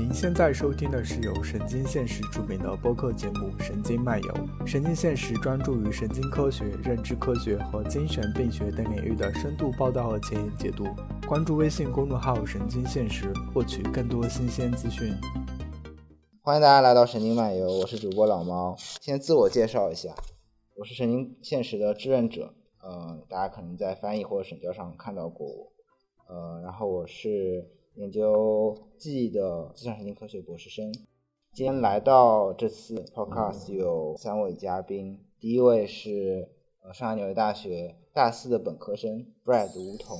您现在收听的是由神经现实出品的播客节目《神经漫游》。神经现实专注于神经科学、认知科学和精神病学等领域的深度报道和前沿解读。关注微信公众号“神经现实”，获取更多新鲜资讯。欢迎大家来到神经漫游，我是主播老猫。先自我介绍一下，我是神经现实的志愿者，呃，大家可能在翻译或者审教上看到过我，呃，然后我是研究记忆的计算神经科学博士生。今天来到这次 podcast 有三位嘉宾，第一位是呃上海纽约大学大四的本科生 Brad 吴桐，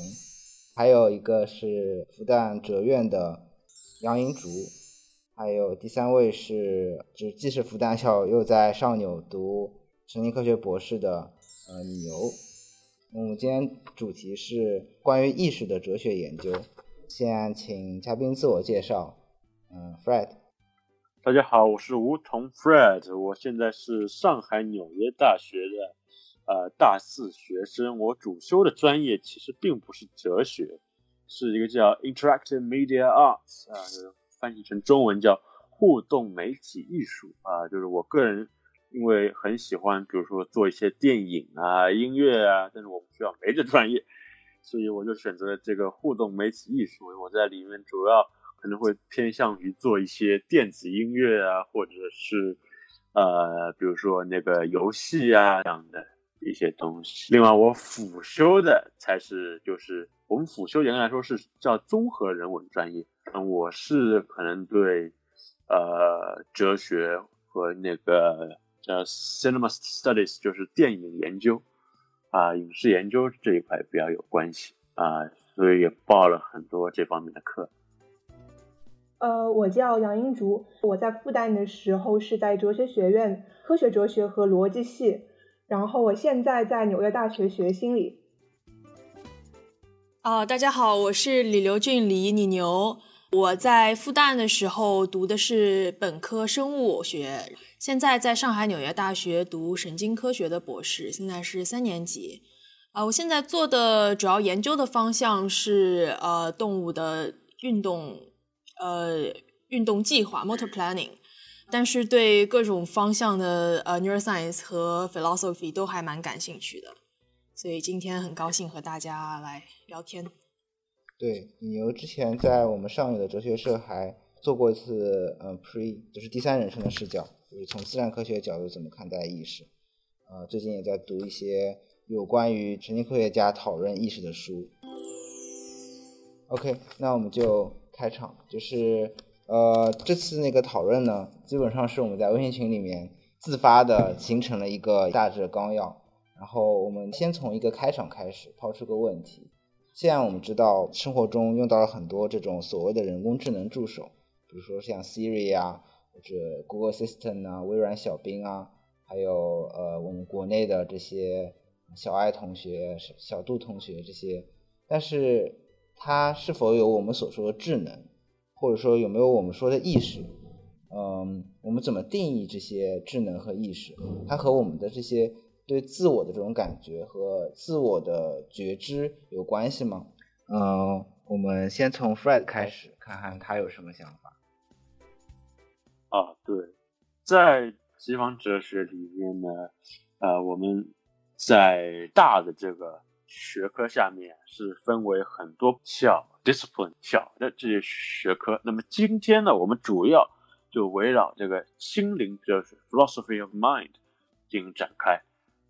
还有一个是复旦哲院的杨银竹。还有第三位是，就既是复旦校又在上纽读神经科学博士的呃牛。我们今天主题是关于意识的哲学研究。先请嘉宾自我介绍。嗯，Fred。大家好，我是吴桐 Fred，我现在是上海纽约大学的呃大四学生。我主修的专业其实并不是哲学，是一个叫 Interactive Media Arts 啊。翻译成中文叫互动媒体艺术啊，就是我个人因为很喜欢，比如说做一些电影啊、音乐啊，但是我们学校没这专业，所以我就选择了这个互动媒体艺术。我在里面主要可能会偏向于做一些电子音乐啊，或者是呃，比如说那个游戏啊这样的一些东西。另外，我辅修的才是就是我们辅修严格来说是叫综合人文专业。嗯，我是可能对，呃，哲学和那个叫 cinema studies，就是电影研究，啊，影视研究这一块比较有关系啊，所以也报了很多这方面的课。呃，我叫杨英竹，我在复旦的时候是在哲学学院科学哲学和逻辑系，然后我现在在纽约大学学心理。啊，大家好，我是李刘俊李李牛。我在复旦的时候读的是本科生物学，现在在上海纽约大学读神经科学的博士，现在是三年级。啊，我现在做的主要研究的方向是呃动物的运动，呃运动计划 （motor planning），但是对各种方向的呃 neuroscience 和 philosophy 都还蛮感兴趣的，所以今天很高兴和大家来聊天。对你，牛之前在我们上野的哲学社还做过一次，嗯，pre，就是第三人称的视角，就是从自然科学角度怎么看待意识。呃，最近也在读一些有关于神经科学家讨论意识的书。OK，那我们就开场，就是呃，这次那个讨论呢，基本上是我们在微信群里面自发的形成了一个大致的纲要，然后我们先从一个开场开始，抛出个问题。现在我们知道，生活中用到了很多这种所谓的人工智能助手，比如说像 Siri 啊，或者 Google Assistant 啊，微软小冰啊，还有呃我们国内的这些小爱同学、小度同学这些。但是它是否有我们所说的智能，或者说有没有我们说的意识？嗯，我们怎么定义这些智能和意识？它和我们的这些。对自我的这种感觉和自我的觉知有关系吗？嗯，我们先从 Fred 开始，看看他有什么想法。啊，对，在西方哲学里面呢，呃，我们在大的这个学科下面是分为很多小 discipline 小的这些学科。那么今天呢，我们主要就围绕这个心灵哲学 （philosophy of mind） 进行展开。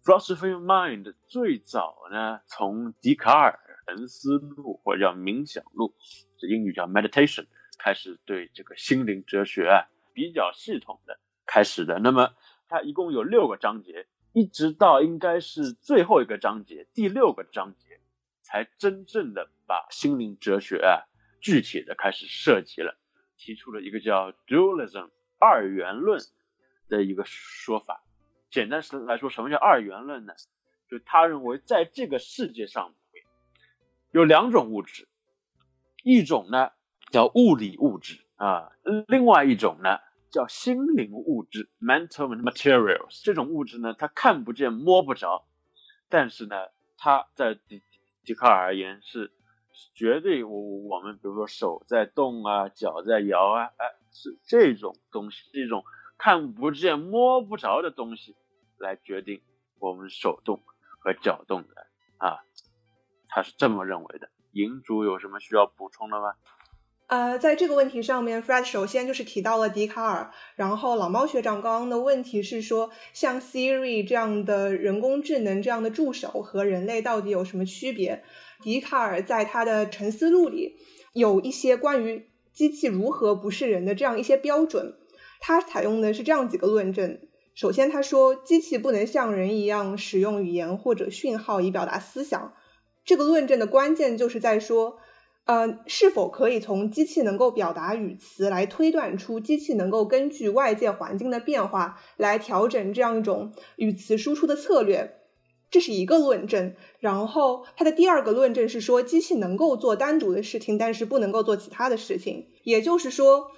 Philosophy of Mind 最早呢，从笛卡尔《沉思录》或者叫冥想录，这英语叫 Meditation，开始对这个心灵哲学啊比较系统的开始的。那么它一共有六个章节，一直到应该是最后一个章节，第六个章节才真正的把心灵哲学啊具体的开始涉及了，提出了一个叫 Dualism 二元论的一个说法。简单来说，什么叫二元论呢？就他认为，在这个世界上有两种物质，一种呢叫物理物质啊，另外一种呢叫心灵物质 （mental materials）。这种物质呢，它看不见摸不着，但是呢，它在笛笛卡尔而言是绝对我我们比如说手在动啊，脚在摇啊，哎，是这种东西，是一种看不见摸不着的东西来决定我们手动和脚动的啊，他是这么认为的。银主有什么需要补充的吗？呃，在这个问题上面，Fred 首先就是提到了笛卡尔，然后老猫学长刚刚的问题是说，像 Siri 这样的人工智能这样的助手和人类到底有什么区别？笛卡尔在他的《沉思录》里有一些关于机器如何不是人的这样一些标准，他采用的是这样几个论证。首先，他说机器不能像人一样使用语言或者讯号以表达思想。这个论证的关键就是在说。呃，是否可以从机器能够表达语词来推断出机器能够根据外界环境的变化来调整这样一种语词输出的策略？这是一个论证。然后它的第二个论证是说，机器能够做单独的事情，但是不能够做其他的事情。也就是说，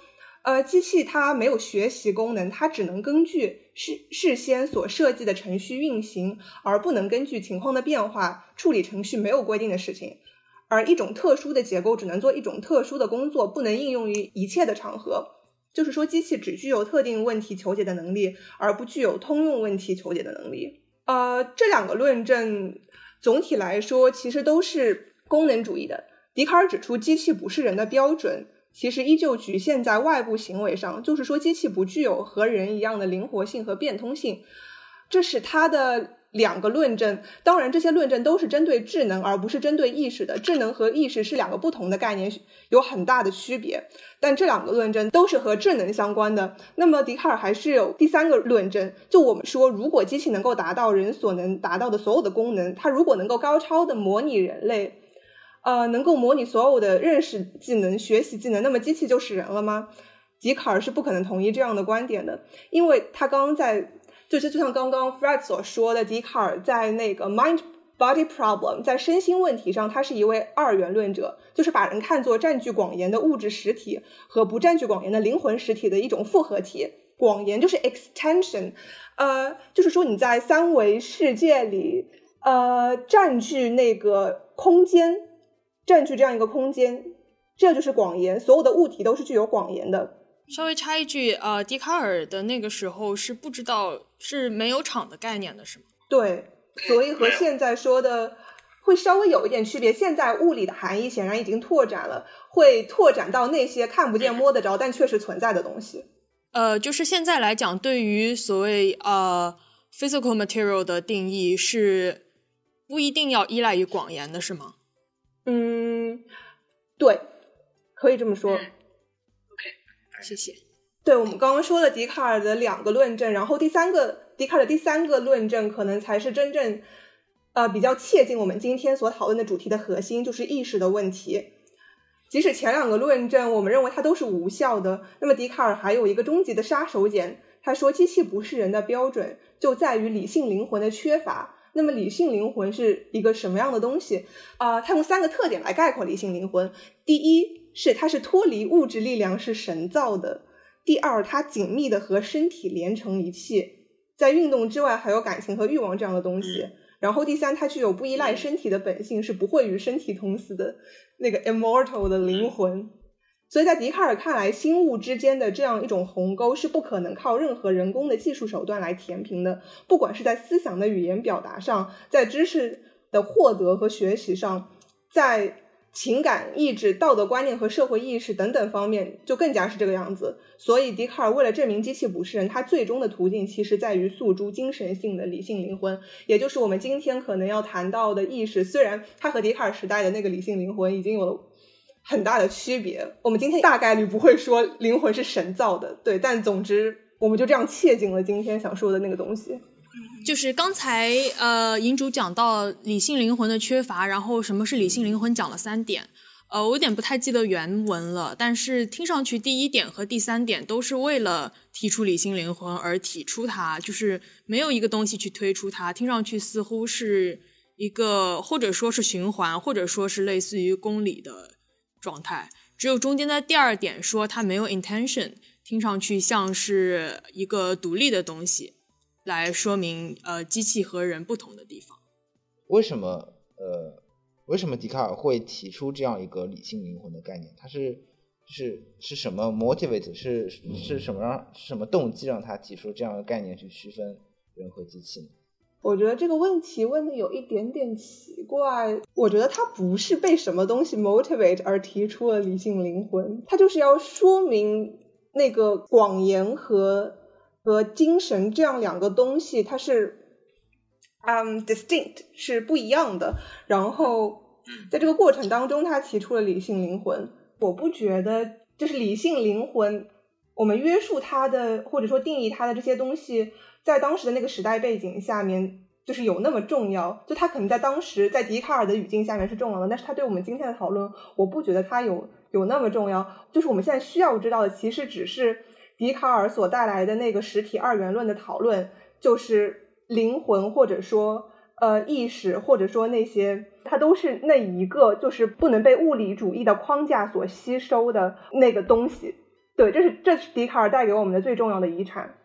呃，机器它没有学习功能，它只能根据事事先所设计的程序运行，而不能根据情况的变化处理程序没有规定的事情。而一种特殊的结构只能做一种特殊的工作，不能应用于一切的场合。就是说，机器只具有特定问题求解的能力，而不具有通用问题求解的能力。呃，这两个论证总体来说其实都是功能主义的。笛卡尔指出，机器不是人的标准，其实依旧局限在外部行为上，就是说，机器不具有和人一样的灵活性和变通性。这是它的。两个论证，当然这些论证都是针对智能，而不是针对意识的。智能和意识是两个不同的概念，有很大的区别。但这两个论证都是和智能相关的。那么笛卡尔还是有第三个论证，就我们说，如果机器能够达到人所能达到的所有的功能，它如果能够高超的模拟人类，呃，能够模拟所有的认识技能、学习技能，那么机器就是人了吗？笛卡尔是不可能同意这样的观点的，因为他刚刚在。就是就像刚刚 Fred 所说的，笛卡尔在那个 mind body problem，在身心问题上，他是一位二元论者，就是把人看作占据广言的物质实体和不占据广言的灵魂实体的一种复合体。广言就是 extension，呃，就是说你在三维世界里，呃，占据那个空间，占据这样一个空间，这就是广言，所有的物体都是具有广言的。稍微插一句，呃，笛卡尔的那个时候是不知道是没有场的概念的，是吗？对，所以和现在说的会稍微有一点区别。现在物理的含义显然已经拓展了，会拓展到那些看不见摸得着但确实存在的东西。呃，就是现在来讲，对于所谓呃 physical material 的定义是不一定要依赖于广言的，是吗？嗯，对，可以这么说。OK，谢谢。对，我们刚刚说了笛卡尔的两个论证，然后第三个笛卡尔的第三个论证可能才是真正呃比较切近我们今天所讨论的主题的核心，就是意识的问题。即使前两个论证我们认为它都是无效的，那么笛卡尔还有一个终极的杀手锏，他说机器不是人的标准就在于理性灵魂的缺乏。那么理性灵魂是一个什么样的东西啊？他用三个特点来概括理性灵魂。第一。是，它是脱离物质力量，是神造的。第二，它紧密的和身体连成一气，在运动之外还有感情和欲望这样的东西。然后第三，它具有不依赖身体的本性，是不会与身体同死的那个 immortal 的灵魂。所以在笛卡尔看来，心物之间的这样一种鸿沟是不可能靠任何人工的技术手段来填平的，不管是在思想的语言表达上，在知识的获得和学习上，在。情感、意志、道德观念和社会意识等等方面，就更加是这个样子。所以，笛卡尔为了证明机器不是人，他最终的途径其实在于诉诸精神性的理性灵魂，也就是我们今天可能要谈到的意识。虽然它和笛卡尔时代的那个理性灵魂已经有了很大的区别，我们今天大概率不会说灵魂是神造的，对。但总之，我们就这样切进了今天想说的那个东西。就是刚才呃，银主讲到理性灵魂的缺乏，然后什么是理性灵魂，讲了三点。呃，我有点不太记得原文了，但是听上去第一点和第三点都是为了提出理性灵魂而提出它，就是没有一个东西去推出它，听上去似乎是一个或者说是循环，或者说是类似于公理的状态。只有中间的第二点说它没有 intention，听上去像是一个独立的东西。来说明呃机器和人不同的地方。为什么呃为什么笛卡尔会提出这样一个理性灵魂的概念？他是是是什么 motivate 是是什么让是什么动机让他提出这样的概念去区分人和机器呢？我觉得这个问题问的有一点点奇怪。我觉得他不是被什么东西 motivate 而提出了理性灵魂，他就是要说明那个广言和和精神这样两个东西，它是嗯 distinct 是不一样的。然后在这个过程当中，他提出了理性灵魂。我不觉得就是理性灵魂，我们约束它的或者说定义它的这些东西，在当时的那个时代背景下面，就是有那么重要。就它可能在当时在笛卡尔的语境下面是重要的，但是他对我们今天的讨论，我不觉得它有有那么重要。就是我们现在需要知道的，其实只是笛卡尔所带来的那个实体二元论的讨论，就是灵魂或者说。呃，意识或者说那些，它都是那一个，就是不能被物理主义的框架所吸收的那个东西。对，这是这是笛卡尔带给我们的最重要的遗产。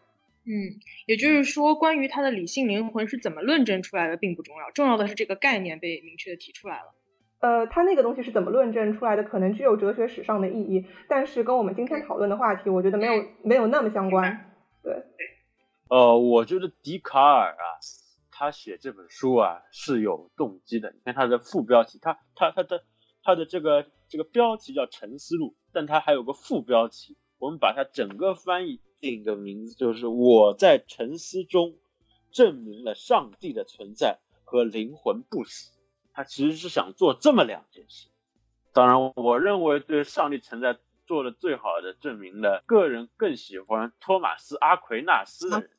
嗯，也就是说，关于他的理性灵魂是怎么论证出来的，并不重要，重要的是这个概念被明确的提出来了。呃，他那个东西是怎么论证出来的，可能具有哲学史上的意义，但是跟我们今天讨论的话题，我觉得没有没有那么相关。对。呃，我觉得笛卡尔啊。他写这本书啊是有动机的。你看他的副标题，他他他的他的这个这个标题叫《沉思录》，但他还有个副标题，我们把它整个翻译定一个名字，就是我在沉思中证明了上帝的存在和灵魂不死。他其实是想做这么两件事。当然，我认为对上帝存在做的最好的证明了，个人更喜欢托马斯阿奎纳斯的人。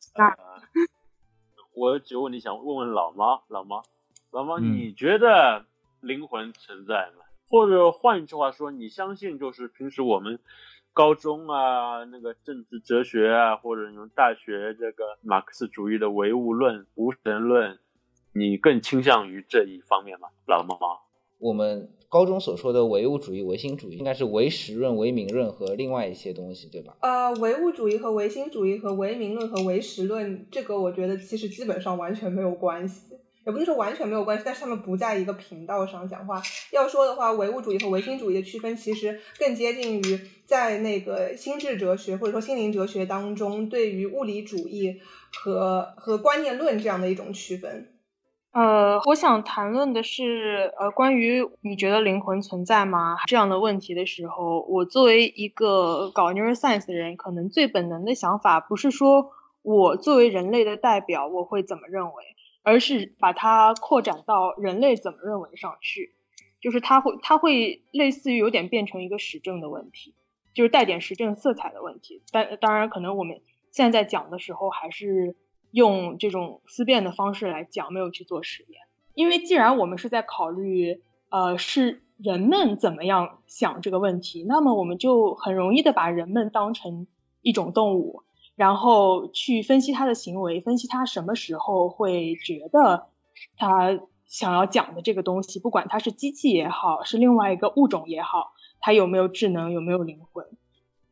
我有几个问题想问问老猫，老猫，老猫，你觉得灵魂存在吗？或者换一句话说，你相信就是平时我们高中啊那个政治哲学啊，或者用大学这个马克思主义的唯物论、无神论，你更倾向于这一方面吗？老猫猫，我们。高中所说的唯物主义、唯心主义，应该是唯实论、唯名论和另外一些东西，对吧？呃，唯物主义和唯心主义和唯名论和唯实论，这个我觉得其实基本上完全没有关系，也不能说完全没有关系，但是他们不在一个频道上讲话。要说的话，唯物主义和唯心主义的区分，其实更接近于在那个心智哲学或者说心灵哲学当中，对于物理主义和和观念论这样的一种区分。呃，我想谈论的是，呃，关于你觉得灵魂存在吗这样的问题的时候，我作为一个搞 neuroscience 的人，可能最本能的想法不是说我作为人类的代表我会怎么认为，而是把它扩展到人类怎么认为上去，就是它会它会类似于有点变成一个实证的问题，就是带点实证色彩的问题。但当然，可能我们现在讲的时候还是。用这种思辨的方式来讲，没有去做实验，因为既然我们是在考虑，呃，是人们怎么样想这个问题，那么我们就很容易的把人们当成一种动物，然后去分析他的行为，分析他什么时候会觉得他想要讲的这个东西，不管他是机器也好，是另外一个物种也好，他有没有智能，有没有灵魂？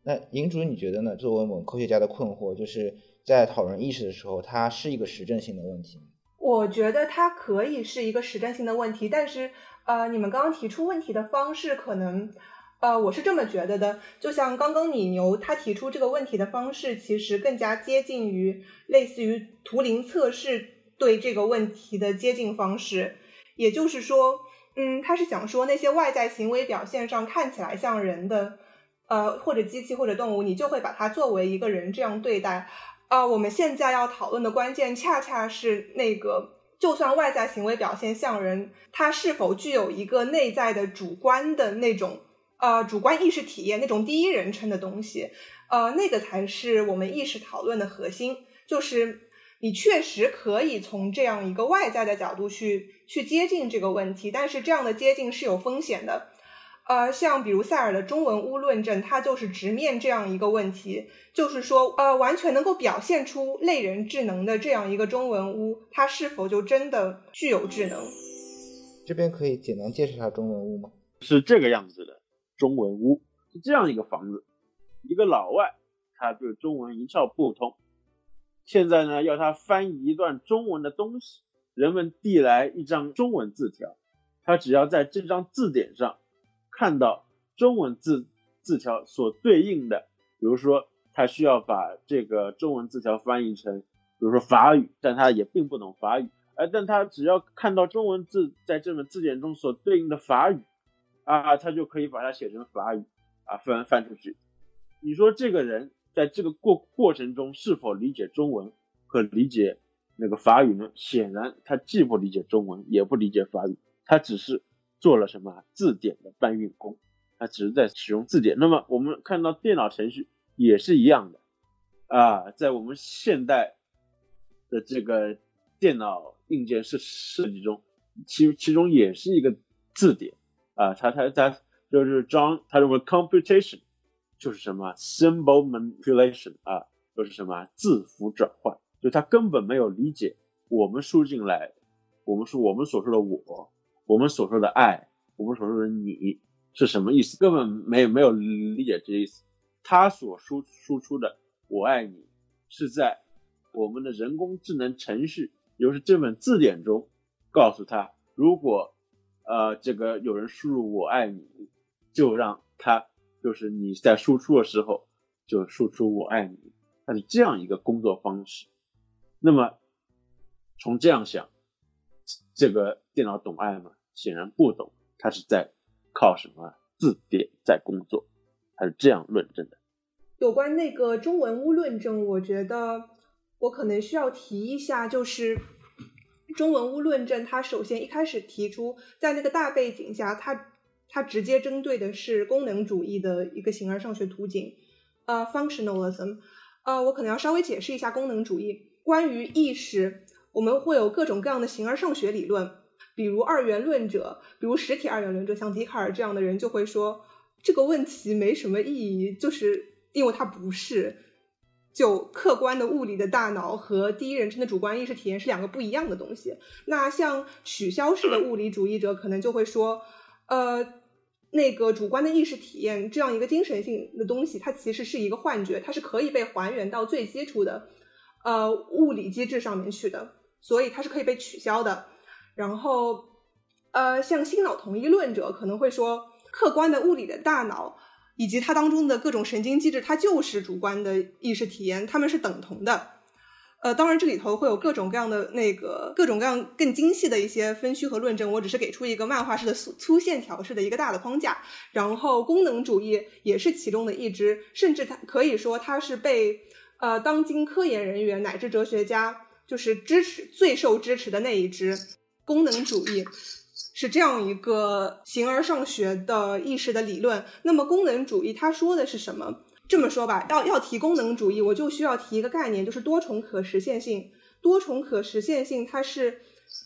那银主你觉得呢？作为我们科学家的困惑就是。在讨论意识的时候，它是一个实证性的问题。我觉得它可以是一个实证性的问题，但是呃，你们刚刚提出问题的方式可能呃，我是这么觉得的。就像刚刚你牛他提出这个问题的方式，其实更加接近于类似于图灵测试对这个问题的接近方式。也就是说，嗯，他是想说那些外在行为表现上看起来像人的呃或者机器或者动物，你就会把它作为一个人这样对待。啊，我们现在要讨论的关键恰恰是那个，就算外在行为表现像人，它是否具有一个内在的主观的那种呃主观意识体验，那种第一人称的东西，呃，那个才是我们意识讨论的核心。就是你确实可以从这样一个外在的角度去去接近这个问题，但是这样的接近是有风险的。呃，像比如塞尔的中文屋论证，它就是直面这样一个问题，就是说，呃，完全能够表现出类人智能的这样一个中文屋，它是否就真的具有智能？这边可以简单介绍一下中文屋吗？是这个样子的，中文屋是这样一个房子，一个老外，他对中文一窍不通，现在呢要他翻译一段中文的东西，人们递来一张中文字条，他只要在这张字典上。看到中文字字条所对应的，比如说他需要把这个中文字条翻译成，比如说法语，但他也并不懂法语，哎，但他只要看到中文字在这本字典中所对应的法语，啊，他就可以把它写成法语，啊，翻翻出去。你说这个人在这个过过程中是否理解中文和理解那个法语呢？显然他既不理解中文，也不理解法语，他只是。做了什么字典的搬运工？他只是在使用字典。那么我们看到电脑程序也是一样的啊，在我们现代的这个电脑硬件设设计中，其其中也是一个字典啊。它它它就是装，它认为 computation 就是什么 symbol manipulation 啊，就是什么字符转换，就他根本没有理解我们输进来，我们说我们所说的我。我们所说的爱，我们所说的你是什么意思？根本没有没有理解这意思。他所输输出的“我爱你”是在我们的人工智能程序，也就是这本字典中，告诉他，如果呃这个有人输入“我爱你”，就让他就是你在输出的时候就输出“我爱你”，它是这样一个工作方式。那么从这样想，这个电脑懂爱吗？显然不懂，它是在靠什么字典在工作，它是这样论证的。有关那个中文屋论证，我觉得我可能需要提一下，就是中文屋论证，它首先一开始提出，在那个大背景下，它它直接针对的是功能主义的一个形而上学图景，呃，functionalism，呃，我可能要稍微解释一下功能主义。关于意识，我们会有各种各样的形而上学理论。比如二元论者，比如实体二元论者，像笛卡尔这样的人就会说这个问题没什么意义，就是因为它不是就客观的物理的大脑和第一人称的主观意识体验是两个不一样的东西。那像取消式的物理主义者可能就会说，呃，那个主观的意识体验这样一个精神性的东西，它其实是一个幻觉，它是可以被还原到最基础的呃物理机制上面去的，所以它是可以被取消的。然后，呃，像新脑同一论者可能会说，客观的物理的大脑以及它当中的各种神经机制，它就是主观的意识体验，它们是等同的。呃，当然这里头会有各种各样的那个各种各样更精细的一些分区和论证，我只是给出一个漫画式的粗粗线条式的一个大的框架。然后功能主义也是其中的一支，甚至它可以说它是被呃当今科研人员乃至哲学家就是支持最受支持的那一支。功能主义是这样一个形而上学的意识的理论。那么功能主义它说的是什么？这么说吧，要要提功能主义，我就需要提一个概念，就是多重可实现性。多重可实现性它是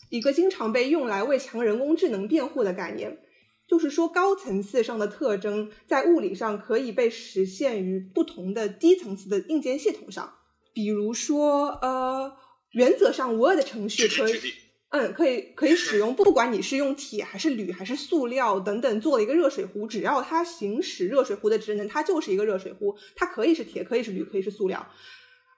一个经常被用来为强人工智能辩护的概念，就是说高层次上的特征在物理上可以被实现于不同的低层次的硬件系统上。比如说，呃，原则上 Word 程序可以。嗯，可以可以使用，不管你是用铁还是铝还是塑料等等做了一个热水壶，只要它行使热水壶的职能，它就是一个热水壶。它可以是铁，可以是铝，可以是塑料。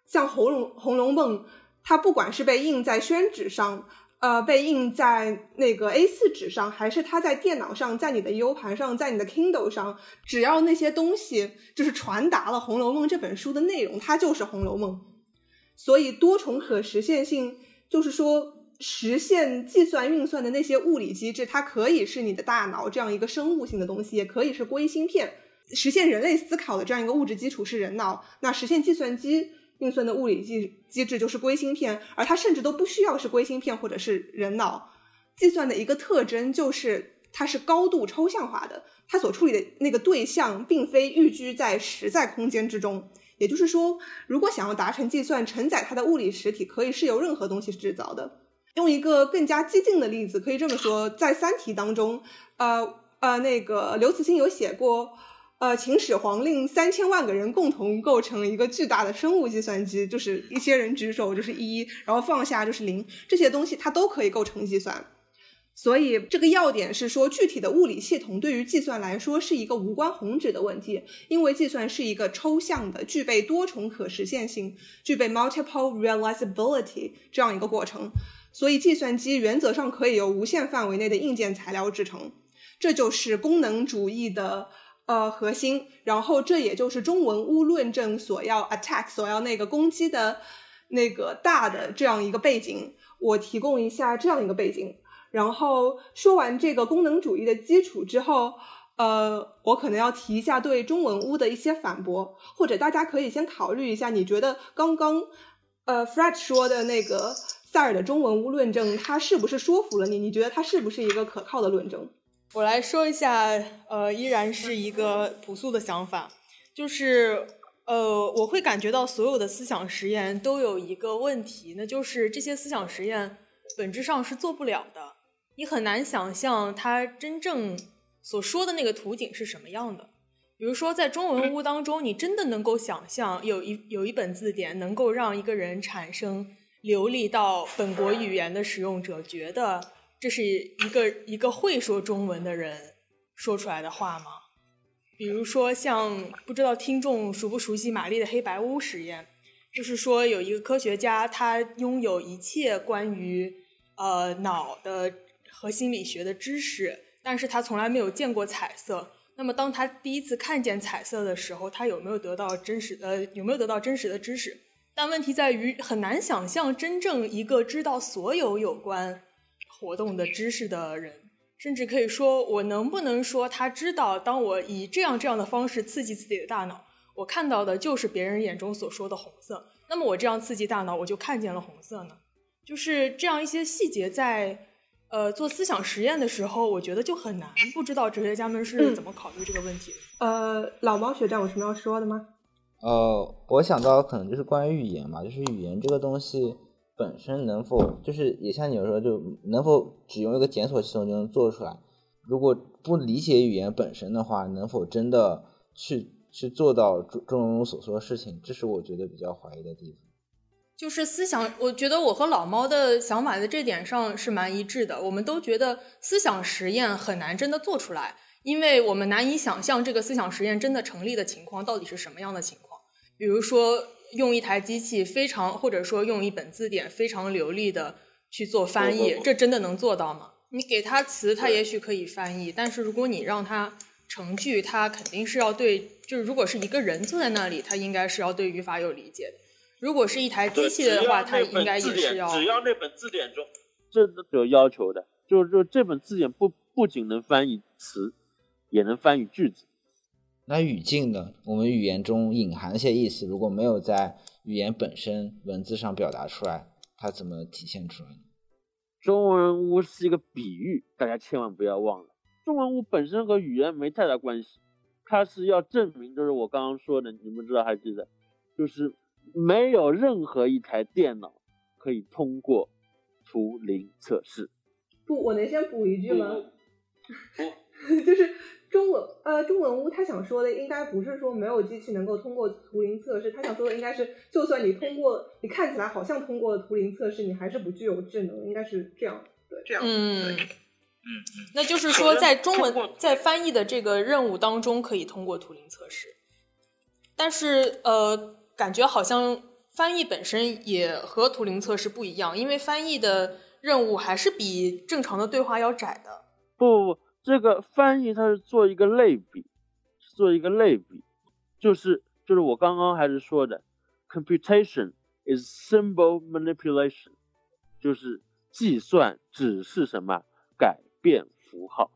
像《红楼红楼梦》，它不管是被印在宣纸上，呃，被印在那个 A4 纸上，还是它在电脑上，在你的 U 盘上，在你的 Kindle 上，只要那些东西就是传达了《红楼梦》这本书的内容，它就是《红楼梦》。所以多重可实现性就是说。实现计算运算的那些物理机制，它可以是你的大脑这样一个生物性的东西，也可以是硅芯片。实现人类思考的这样一个物质基础是人脑，那实现计算机运算的物理机机制就是硅芯片，而它甚至都不需要是硅芯片或者是人脑。计算的一个特征就是它是高度抽象化的，它所处理的那个对象并非寓居在实在空间之中。也就是说，如果想要达成计算，承载它的物理实体可以是由任何东西制造的。用一个更加激进的例子，可以这么说，在《三体》当中，呃呃，那个刘慈欣有写过，呃，秦始皇令三千万个人共同构成一个巨大的生物计算机，就是一些人举手就是一，然后放下就是零，这些东西它都可以构成计算。所以这个要点是说，具体的物理系统对于计算来说是一个无关宏旨的问题，因为计算是一个抽象的、具备多重可实现性、具备 multiple realizability 这样一个过程。所以，计算机原则上可以由无限范围内的硬件材料制成，这就是功能主义的呃核心，然后这也就是中文乌论证所要 attack 所要那个攻击的那个大的这样一个背景。我提供一下这样一个背景，然后说完这个功能主义的基础之后，呃，我可能要提一下对中文乌的一些反驳，或者大家可以先考虑一下，你觉得刚刚呃 Fred 说的那个塞尔的中文乌论证，它是不是说服了你？你觉得它是不是一个可靠的论证？我来说一下，呃，依然是一个朴素的想法，就是呃，我会感觉到所有的思想实验都有一个问题，那就是这些思想实验本质上是做不了的，你很难想象它真正所说的那个图景是什么样的。比如说，在中文屋当中，你真的能够想象有一有一本字典能够让一个人产生流利到本国语言的使用者觉得。这是一个一个会说中文的人说出来的话吗？比如说像不知道听众熟不熟悉玛丽的黑白屋实验，就是说有一个科学家，他拥有一切关于呃脑的和心理学的知识，但是他从来没有见过彩色。那么当他第一次看见彩色的时候，他有没有得到真实的有没有得到真实的知识？但问题在于很难想象真正一个知道所有有关。活动的知识的人，甚至可以说，我能不能说他知道，当我以这样这样的方式刺激自己的大脑，我看到的就是别人眼中所说的红色。那么我这样刺激大脑，我就看见了红色呢？就是这样一些细节，在呃做思想实验的时候，我觉得就很难。不知道哲学家们是怎么考虑这个问题？呃，老猫学长有什么要说的吗？呃，我想到可能就是关于语言嘛，就是语言这个东西。本身能否就是也像你说，就能否只用一个检索系统就能做出来？如果不理解语言本身的话，能否真的去去做到中中所说的事情？这是我觉得比较怀疑的地方。就是思想，我觉得我和老猫的想法在这点上是蛮一致的。我们都觉得思想实验很难真的做出来，因为我们难以想象这个思想实验真的成立的情况到底是什么样的情况。比如说。用一台机器非常，或者说用一本字典非常流利的去做翻译，这真的能做到吗？你给他词，他也许可以翻译，但是如果你让他成句，他肯定是要对，就是如果是一个人坐在那里，他应该是要对语法有理解的。如果是一台机器的话，它应该也是要。只要那本字典中，这是有要求的，就是说这本字典不不仅能翻译词，也能翻译句子。那语境呢？我们语言中隐含一些意思，如果没有在语言本身文字上表达出来，它怎么体现出来呢？中文屋是一个比喻，大家千万不要忘了，中文屋本身和语言没太大关系，它是要证明，就是我刚刚说的，你们知道还记得，就是没有任何一台电脑可以通过图灵测试。不，我能先补一句吗？就是。中文呃，中文屋他想说的应该不是说没有机器能够通过图灵测试，他想说的应该是，就算你通过，你看起来好像通过了图灵测试，你还是不具有智能，应该是这样，对，这样，嗯，嗯，那就是说在中文在翻译的这个任务当中可以通过图灵测试，但是呃，感觉好像翻译本身也和图灵测试不一样，因为翻译的任务还是比正常的对话要窄的，不不不。这个翻译它是做一个类比，做一个类比，就是就是我刚刚还是说的，computation is symbol manipulation，就是计算只是什么改变符号，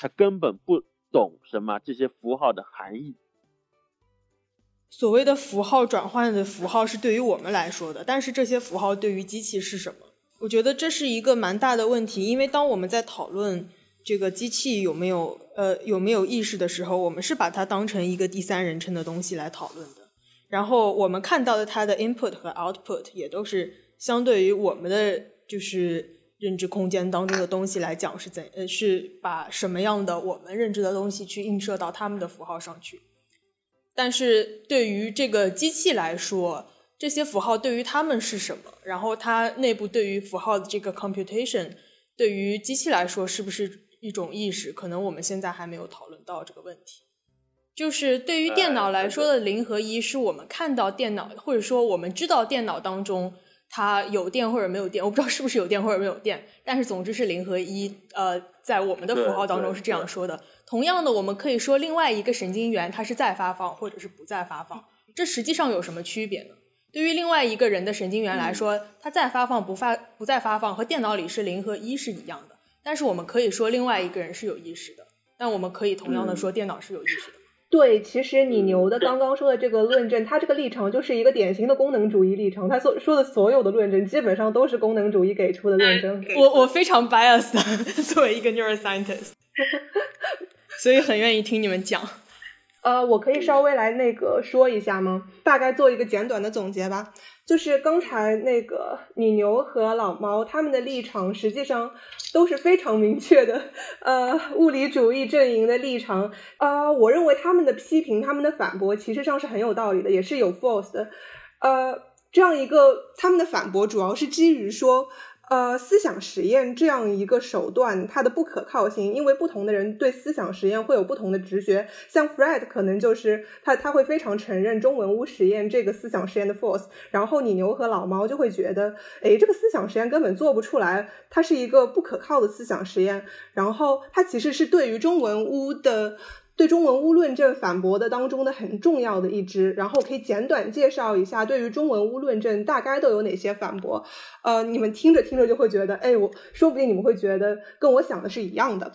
他根本不懂什么这些符号的含义。所谓的符号转换的符号是对于我们来说的，但是这些符号对于机器是什么？我觉得这是一个蛮大的问题，因为当我们在讨论。这个机器有没有呃有没有意识的时候，我们是把它当成一个第三人称的东西来讨论的。然后我们看到的它的 input 和 output 也都是相对于我们的就是认知空间当中的东西来讲是怎呃是把什么样的我们认知的东西去映射到他们的符号上去。但是对于这个机器来说，这些符号对于他们是什么？然后它内部对于符号的这个 computation 对于机器来说是不是？一种意识，可能我们现在还没有讨论到这个问题。就是对于电脑来说的零和一，是我们看到电脑，或者说我们知道电脑当中它有电或者没有电，我不知道是不是有电或者没有电，但是总之是零和一，呃，在我们的符号当中是这样说的。同样的，我们可以说另外一个神经元它是在发放或者是不在发放，这实际上有什么区别呢？对于另外一个人的神经元来说，它在发放不发不再发放和电脑里是零和一是一样的，但是我们可以说另外一个人是有意识的，但我们可以同样的说电脑是有意识的。对，其实你牛的刚刚说的这个论证，它这个历程就是一个典型的功能主义历程。他所说的所有的论证，基本上都是功能主义给出的论证。我我非常 biased，作为一个 neuroscientist，所以很愿意听你们讲。呃，我可以稍微来那个说一下吗？大概做一个简短的总结吧。就是刚才那个你牛和老猫他们的立场实际上都是非常明确的，呃，物理主义阵营的立场。呃，我认为他们的批评、他们的反驳，其实上是很有道理的，也是有 force 的。呃，这样一个他们的反驳主要是基于说。呃，思想实验这样一个手段，它的不可靠性，因为不同的人对思想实验会有不同的直觉。像 Fred 可能就是他他会非常承认中文屋实验这个思想实验的 force，然后你牛和老猫就会觉得，哎，这个思想实验根本做不出来，它是一个不可靠的思想实验。然后它其实是对于中文屋的。对中文屋论证反驳的当中的很重要的一支，然后可以简短介绍一下对于中文屋论证大概都有哪些反驳。呃，你们听着听着就会觉得，哎，我说不定你们会觉得跟我想的是一样的。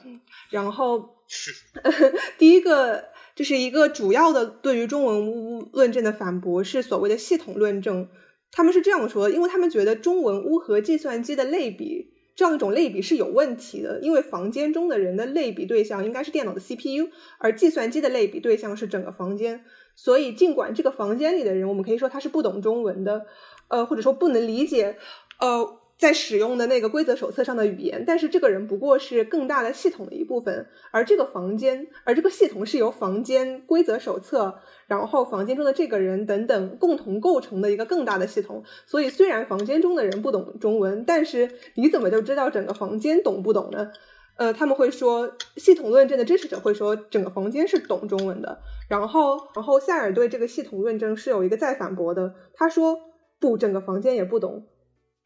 然后 第一个就是一个主要的对于中文屋论证的反驳是所谓的系统论证。他们是这样说，因为他们觉得中文屋和计算机的类比。这样一种类比是有问题的，因为房间中的人的类比对象应该是电脑的 CPU，而计算机的类比对象是整个房间。所以，尽管这个房间里的人，我们可以说他是不懂中文的，呃，或者说不能理解，呃。在使用的那个规则手册上的语言，但是这个人不过是更大的系统的一部分，而这个房间，而这个系统是由房间规则手册，然后房间中的这个人等等共同构成的一个更大的系统。所以虽然房间中的人不懂中文，但是你怎么就知道整个房间懂不懂呢？呃，他们会说，系统论证的支持者会说整个房间是懂中文的。然后，然后塞尔对这个系统论证是有一个再反驳的，他说不，整个房间也不懂。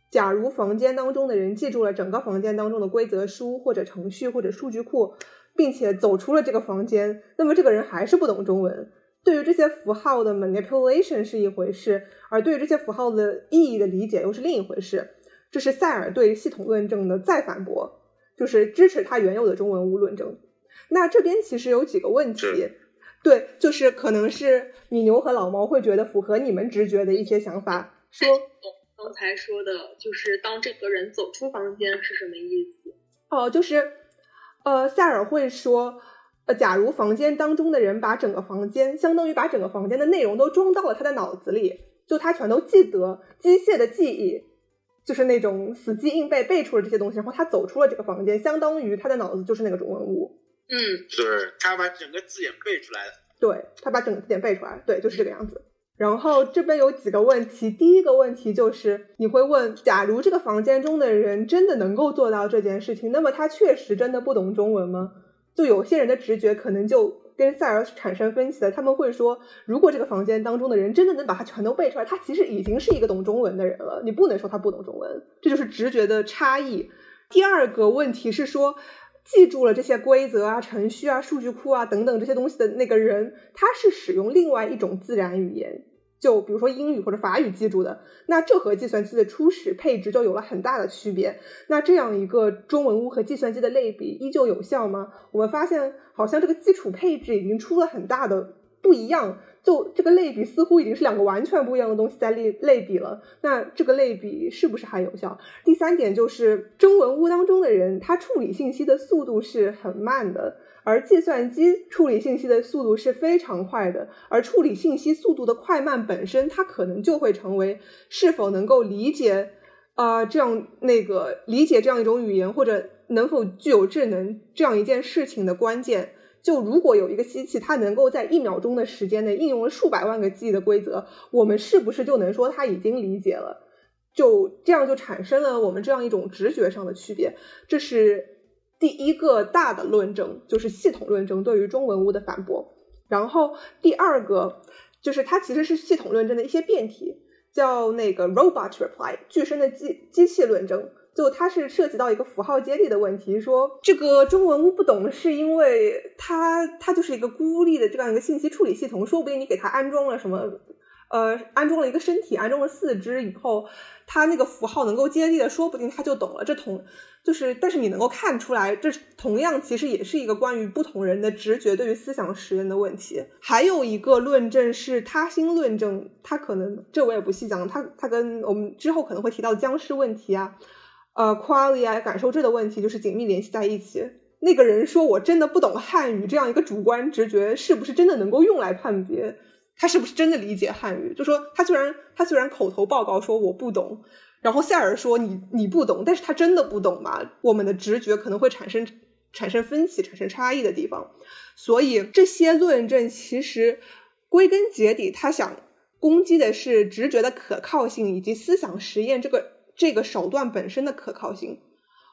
假如房间当中的人记住了整个房间当中的规则书或者程序或者数据库，并且走出了这个房间，那么这个人还是不懂中文。对于这些符号的 manipulation 是一回事，而对于这些符号的意义的理解又是另一回事。这是塞尔对系统论证的再反驳，就是支持他原有的中文无论证。那这边其实有几个问题，对，就是可能是米牛和老猫会觉得符合你们直觉的一些想法，说。刚才说的就是当这个人走出房间是什么意思？哦，就是呃，塞尔会说，呃，假如房间当中的人把整个房间，相当于把整个房间的内容都装到了他的脑子里，就他全都记得，机械的记忆，就是那种死记硬背背出了这些东西，然后他走出了这个房间，相当于他的脑子就是那个中文物。嗯，对，他把整个字典背出来了。对他把整个字典背出来，对，就是这个样子。然后这边有几个问题，第一个问题就是你会问，假如这个房间中的人真的能够做到这件事情，那么他确实真的不懂中文吗？就有些人的直觉可能就跟塞尔产生分歧了，他们会说，如果这个房间当中的人真的能把它全都背出来，他其实已经是一个懂中文的人了，你不能说他不懂中文，这就是直觉的差异。第二个问题是说。记住了这些规则啊、程序啊、数据库啊等等这些东西的那个人，他是使用另外一种自然语言，就比如说英语或者法语记住的，那这和计算机的初始配置就有了很大的区别。那这样一个中文屋和计算机的类比依旧有效吗？我们发现好像这个基础配置已经出了很大的不一样。就这个类比似乎已经是两个完全不一样的东西在类类比了，那这个类比是不是还有效？第三点就是中文屋当中的人，他处理信息的速度是很慢的，而计算机处理信息的速度是非常快的，而处理信息速度的快慢本身，它可能就会成为是否能够理解啊这样那个理解这样一种语言或者能否具有智能这样一件事情的关键。就如果有一个机器，它能够在一秒钟的时间内应用了数百万个记忆的规则，我们是不是就能说它已经理解了？就这样就产生了我们这样一种直觉上的区别。这是第一个大的论证，就是系统论证对于中文屋的反驳。然后第二个就是它其实是系统论证的一些变体。叫那个 robot reply，具身的机机器论证。就它是涉及到一个符号接力的问题，说这个中文屋不懂，是因为它它就是一个孤立的这样一个信息处理系统，说不定你给它安装了什么，呃，安装了一个身体，安装了四肢以后，它那个符号能够接力的，说不定它就懂了。这同就是，但是你能够看出来，这同样其实也是一个关于不同人的直觉对于思想实验的问题。还有一个论证是他心论证，它可能这我也不细讲，它它跟我们之后可能会提到僵尸问题啊。呃，qualia 感受这的问题就是紧密联系在一起。那个人说我真的不懂汉语，这样一个主观直觉是不是真的能够用来判别他是不是真的理解汉语？就说他虽然他虽然口头报告说我不懂，然后塞尔说你你不懂，但是他真的不懂吗？我们的直觉可能会产生产生分歧、产生差异的地方。所以这些论证其实归根结底，他想攻击的是直觉的可靠性以及思想实验这个。这个手段本身的可靠性，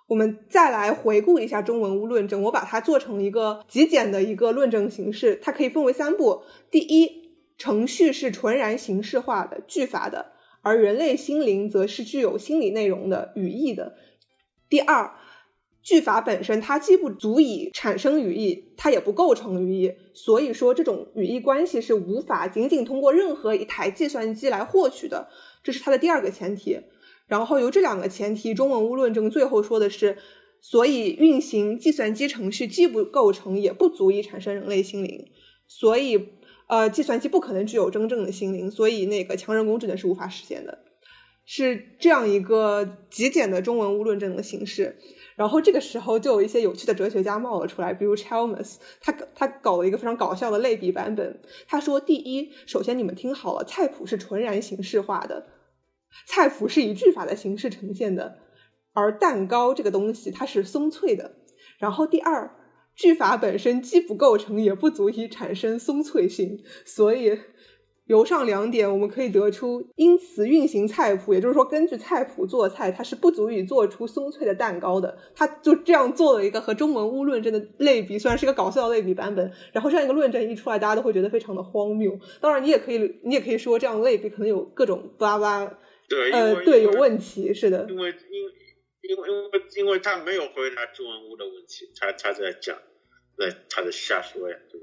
我们再来回顾一下中文物论证。我把它做成一个极简的一个论证形式，它可以分为三步。第一，程序是纯然形式化的、句法的，而人类心灵则是具有心理内容的、语义的。第二，句法本身它既不足以产生语义，它也不构成语义，所以说这种语义关系是无法仅仅通过任何一台计算机来获取的，这是它的第二个前提。然后由这两个前提，中文物论证最后说的是，所以运行计算机程序既不构成，也不足以产生人类心灵，所以呃，计算机不可能具有真正的心灵，所以那个强人工智能是无法实现的，是这样一个极简的中文物论证的形式。然后这个时候就有一些有趣的哲学家冒了出来，比如 Chalmers，他他搞了一个非常搞笑的类比版本，他说，第一，首先你们听好了，菜谱是纯然形式化的。菜谱是以句法的形式呈现的，而蛋糕这个东西它是松脆的。然后第二，句法本身既不构成，也不足以产生松脆性。所以由上两点，我们可以得出，因此运行菜谱，也就是说根据菜谱做菜，它是不足以做出松脆的蛋糕的。他就这样做了一个和中文屋论证的类比，虽然是一个搞笑类比版本。然后这样一个论证一出来，大家都会觉得非常的荒谬。当然，你也可以，你也可以说这样类比可能有各种巴拉巴拉。对，呃，对，有问题，是的。因为，因，因为，因为，因为他没有回答中文屋的问题，他他在讲，在他的瞎说呀，对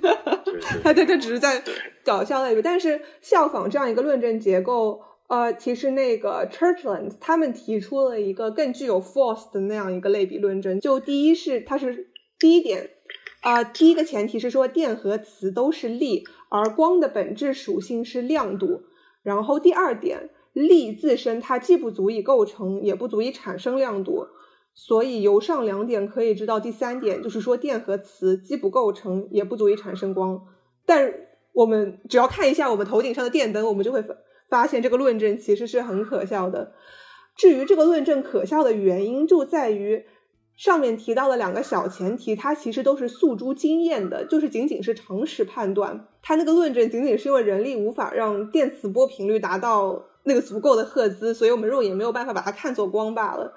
吧？对对。他他他只是在搞笑类比，但是效仿这样一个论证结构，呃，其实那个 Churchland 他们提出了一个更具有 force 的那样一个类比论证。就第一是，它是第一点，啊，第一个前提是说电和磁都是力，而光的本质属性是亮度。然后第二点。力自身它既不足以构成，也不足以产生亮度，所以由上两点可以知道第三点，就是说电和磁既不构成，也不足以产生光。但我们只要看一下我们头顶上的电灯，我们就会发发现这个论证其实是很可笑的。至于这个论证可笑的原因，就在于上面提到的两个小前提，它其实都是诉诸经验的，就是仅仅是常识判断。它那个论证仅仅是因为人力无法让电磁波频率达到。那个足够的赫兹，所以我们肉眼没有办法把它看作光罢了。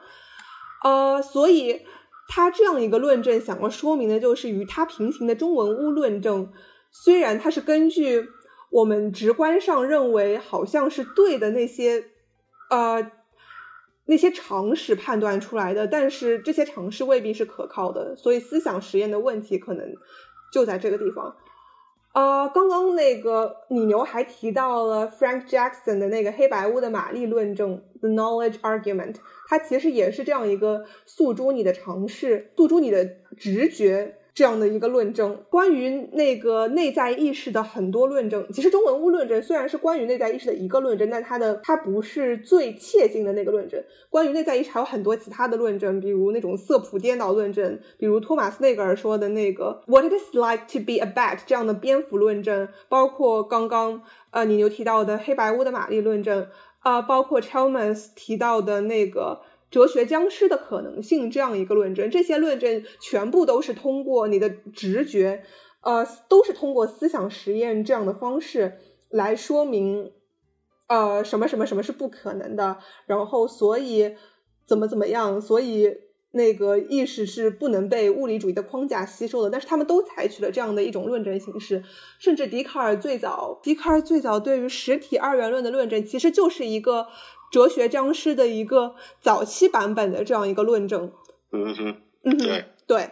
呃，所以他这样一个论证想要说明的就是与它平行的中文屋论证，虽然它是根据我们直观上认为好像是对的那些呃那些常识判断出来的，但是这些常识未必是可靠的，所以思想实验的问题可能就在这个地方。呃，刚刚那个李牛还提到了 Frank Jackson 的那个黑白屋的玛丽论证 The Knowledge Argument，它其实也是这样一个诉诸你的尝试，诉诸你的直觉。这样的一个论证，关于那个内在意识的很多论证，其实中文屋论证虽然是关于内在意识的一个论证，但它的它不是最切近的那个论证。关于内在意识还有很多其他的论证，比如那种色谱颠倒论证，比如托马斯内格尔说的那个 What it is like to be a bat 这样的蝙蝠论证，包括刚刚呃你牛提到的黑白屋的玛丽论证，啊，包括 Chalmers 提到的那个。哲学僵尸的可能性这样一个论证，这些论证全部都是通过你的直觉，呃，都是通过思想实验这样的方式来说明，呃，什么什么什么是不可能的，然后所以怎么怎么样，所以那个意识是不能被物理主义的框架吸收的，但是他们都采取了这样的一种论证形式。甚至笛卡尔最早，笛卡尔最早对于实体二元论的论证，其实就是一个哲学僵尸的一个早期版本的这样一个论证。嗯哼，嗯哼，对对，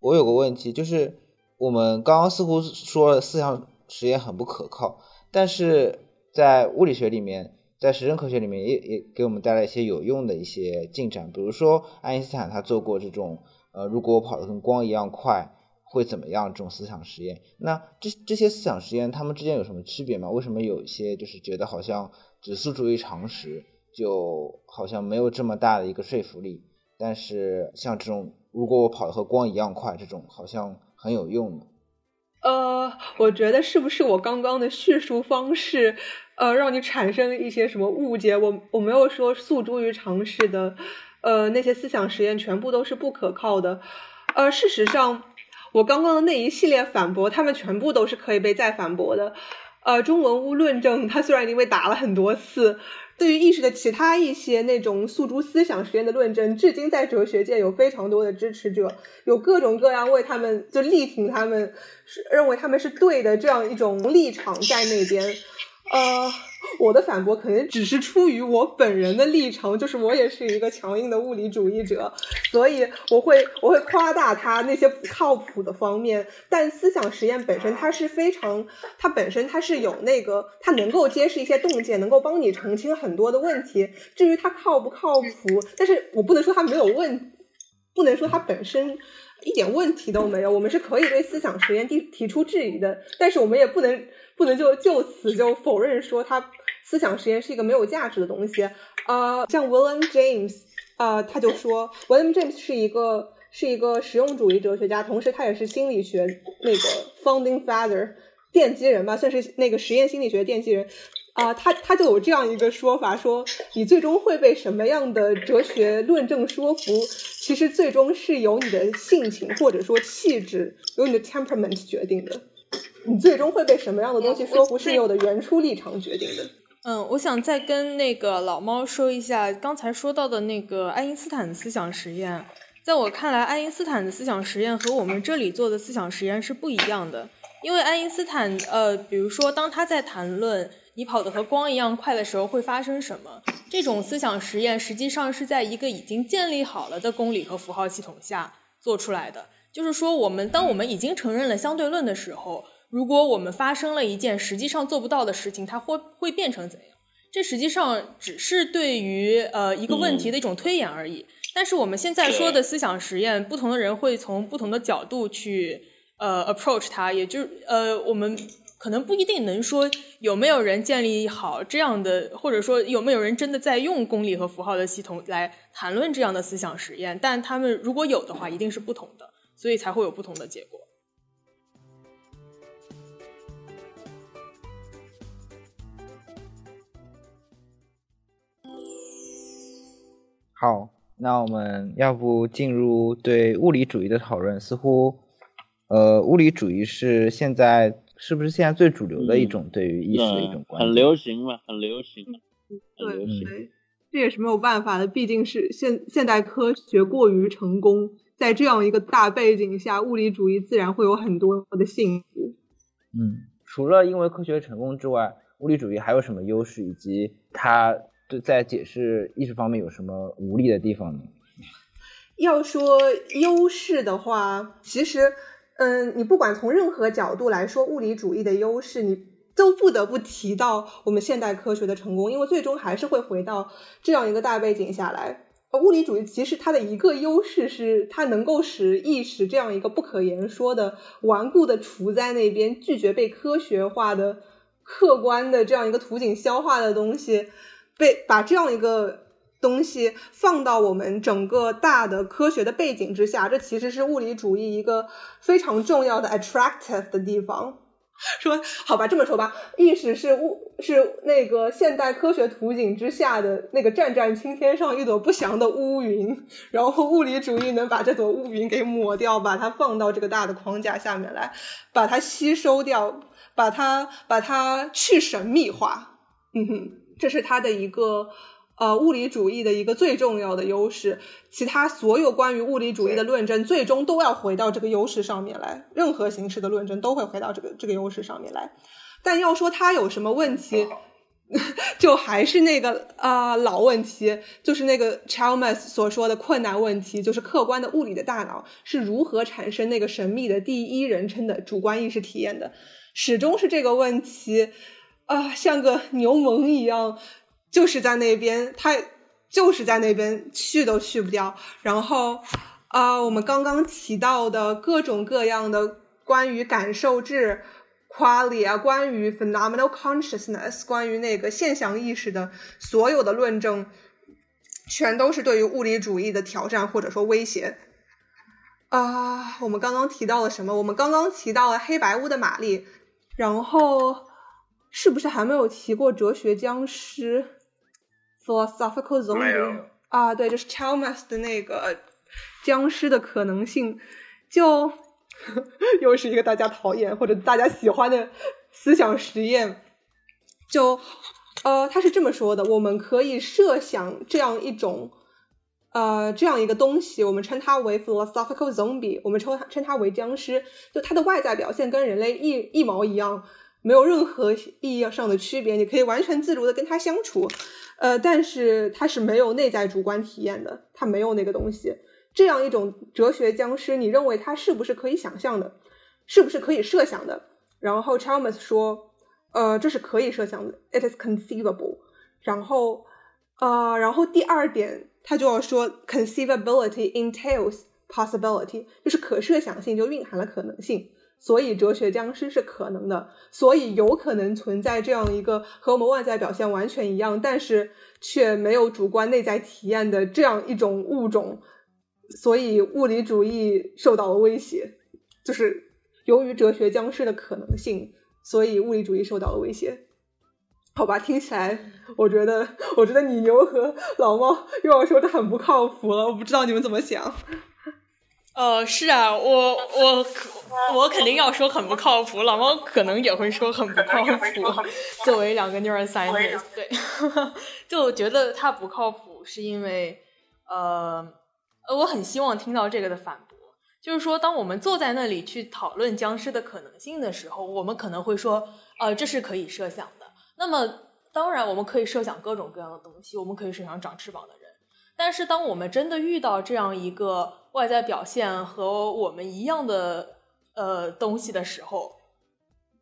我有个问题，就是我们刚刚似乎说思想实验很不可靠，但是在物理学里面，在实证科学里面也也给我们带来一些有用的一些进展，比如说爱因斯坦他做过这种呃，如果我跑得跟光一样快会怎么样这种思想实验。那这这些思想实验它们之间有什么区别吗？为什么有一些就是觉得好像只诉诸于常识，就好像没有这么大的一个说服力？但是像这种如果我跑得和光一样快这种好像很有用呢？呃，我觉得是不是我刚刚的叙述方式，呃，让你产生一些什么误解？我我没有说诉诸于常识的，呃，那些思想实验全部都是不可靠的。呃，事实上，我刚刚的那一系列反驳，他们全部都是可以被再反驳的。呃，中文屋论证，它虽然已经被打了很多次。对于意识的其他一些那种诉诸思想实验的论证，至今在哲学界有非常多的支持者，有各种各样为他们就力挺他们，是认为他们是对的这样一种立场在那边。呃，我的反驳可能只是出于我本人的立场，就是我也是一个强硬的物理主义者，所以我会我会夸大他那些不靠谱的方面。但思想实验本身它是非常，它本身它是有那个，它能够揭示一些洞见，能够帮你澄清很多的问题。至于它靠不靠谱，但是我不能说它没有问，不能说它本身一点问题都没有。我们是可以对思想实验提提出质疑的，但是我们也不能。不能就就此就否认说他思想实验是一个没有价值的东西啊，像 William James 啊，他就说 William James 是一个是一个实用主义哲学家，同时他也是心理学那个 founding father 奠基人吧，算是那个实验心理学奠基人啊，他他就有这样一个说法，说你最终会被什么样的哲学论证说服，其实最终是由你的性情或者说气质，由你的 temperament 决定的。你最终会被什么样的东西说服，是由的原初立场决定的。嗯，我想再跟那个老猫说一下刚才说到的那个爱因斯坦的思想实验。在我看来，爱因斯坦的思想实验和我们这里做的思想实验是不一样的。因为爱因斯坦，呃，比如说当他在谈论你跑得和光一样快的时候会发生什么，这种思想实验实际上是在一个已经建立好了的公理和符号系统下做出来的。就是说，我们当我们已经承认了相对论的时候。如果我们发生了一件实际上做不到的事情，它会会变成怎样？这实际上只是对于呃一个问题的一种推演而已。但是我们现在说的思想实验，不同的人会从不同的角度去呃 approach 它，也就是呃我们可能不一定能说有没有人建立好这样的，或者说有没有人真的在用公理和符号的系统来谈论这样的思想实验。但他们如果有的话，一定是不同的，所以才会有不同的结果。好，那我们要不进入对物理主义的讨论？似乎，呃，物理主义是现在是不是现在最主流的一种对于意识的一种观点？很流行嘛，很流行。对对，这也是没有办法的，毕竟是现现代科学过于成功，在这样一个大背景下，物理主义自然会有很多的幸福。嗯，除了因为科学成功之外，物理主义还有什么优势，以及它？就在解释意识方面有什么无力的地方呢？要说优势的话，其实，嗯，你不管从任何角度来说，物理主义的优势，你都不得不提到我们现代科学的成功，因为最终还是会回到这样一个大背景下来。物理主义其实它的一个优势是，它能够使意识这样一个不可言说的顽固的处在那边，拒绝被科学化的、客观的这样一个图景消化的东西。被把这样一个东西放到我们整个大的科学的背景之下，这其实是物理主义一个非常重要的 attractive 的地方。说好吧，这么说吧，意识是物是那个现代科学图景之下的那个湛湛青天上一朵不祥的乌云，然后物理主义能把这朵乌云给抹掉，把它放到这个大的框架下面来，把它吸收掉，把它把它去神秘化。嗯哼。这是他的一个呃物理主义的一个最重要的优势，其他所有关于物理主义的论证最终都要回到这个优势上面来，任何形式的论证都会回到这个这个优势上面来。但要说它有什么问题，就还是那个啊老问题，就是那个 Chalmers 所说的困难问题，就是客观的物理的大脑是如何产生那个神秘的第一人称的主观意识体验的，始终是这个问题啊，像个牛虻一样。就是在那边，他就是在那边去都去不掉。然后啊，我们刚刚提到的各种各样的关于感受质、quality 啊，关于 phenomenal consciousness，关于那个现象意识的所有的论证，全都是对于物理主义的挑战或者说威胁。啊，我们刚刚提到了什么？我们刚刚提到了黑白屋的玛丽，然后是不是还没有提过哲学僵尸？Philosophical zombie 啊，对，就是 Chalmers 的那个僵尸的可能性，就 又是一个大家讨厌或者大家喜欢的思想实验。就呃，他是这么说的：我们可以设想这样一种呃这样一个东西，我们称它为 philosophical zombie，我们称它称它为僵尸。就它的外在表现跟人类一一毛一样，没有任何意义上的区别，你可以完全自如的跟它相处。呃，但是它是没有内在主观体验的，它没有那个东西。这样一种哲学僵尸，你认为它是不是可以想象的？是不是可以设想的？然后 Chalmers 说，呃，这是可以设想的，it is conceivable。然后，呃，然后第二点，他就要说，conceivability entails possibility，就是可设想性就蕴含了可能性。所以哲学僵尸是可能的，所以有可能存在这样一个和我们外在表现完全一样，但是却没有主观内在体验的这样一种物种。所以物理主义受到了威胁，就是由于哲学僵尸的可能性，所以物理主义受到了威胁。好吧，听起来我觉得，我觉得你牛和老猫又要说的很不靠谱了，我不知道你们怎么想。呃，是啊，我我我肯定要说很不靠谱，老猫可能也会说很不靠谱。作为两个 neuroscientist，对，就觉得他不靠谱，是因为呃，我很希望听到这个的反驳，就是说，当我们坐在那里去讨论僵尸的可能性的时候，我们可能会说，呃，这是可以设想的。那么，当然我们可以设想各种各样的东西，我们可以设想长翅膀的人。但是，当我们真的遇到这样一个外在表现和我们一样的呃东西的时候，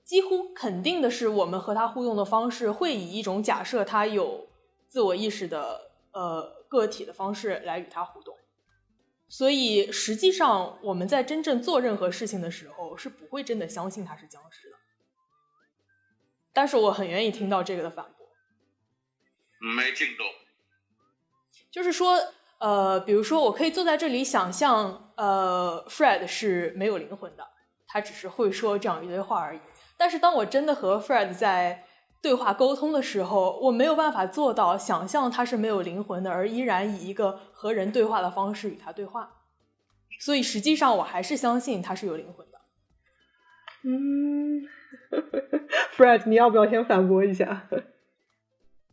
几乎肯定的是，我们和他互动的方式会以一种假设他有自我意识的呃个体的方式来与他互动。所以，实际上我们在真正做任何事情的时候，是不会真的相信他是僵尸的。但是，我很愿意听到这个的反驳。没听懂。就是说，呃，比如说，我可以坐在这里想象，呃，Fred 是没有灵魂的，他只是会说这样一堆话而已。但是，当我真的和 Fred 在对话沟通的时候，我没有办法做到想象他是没有灵魂的，而依然以一个和人对话的方式与他对话。所以，实际上我还是相信他是有灵魂的。嗯，Fred，你要不要先反驳一下？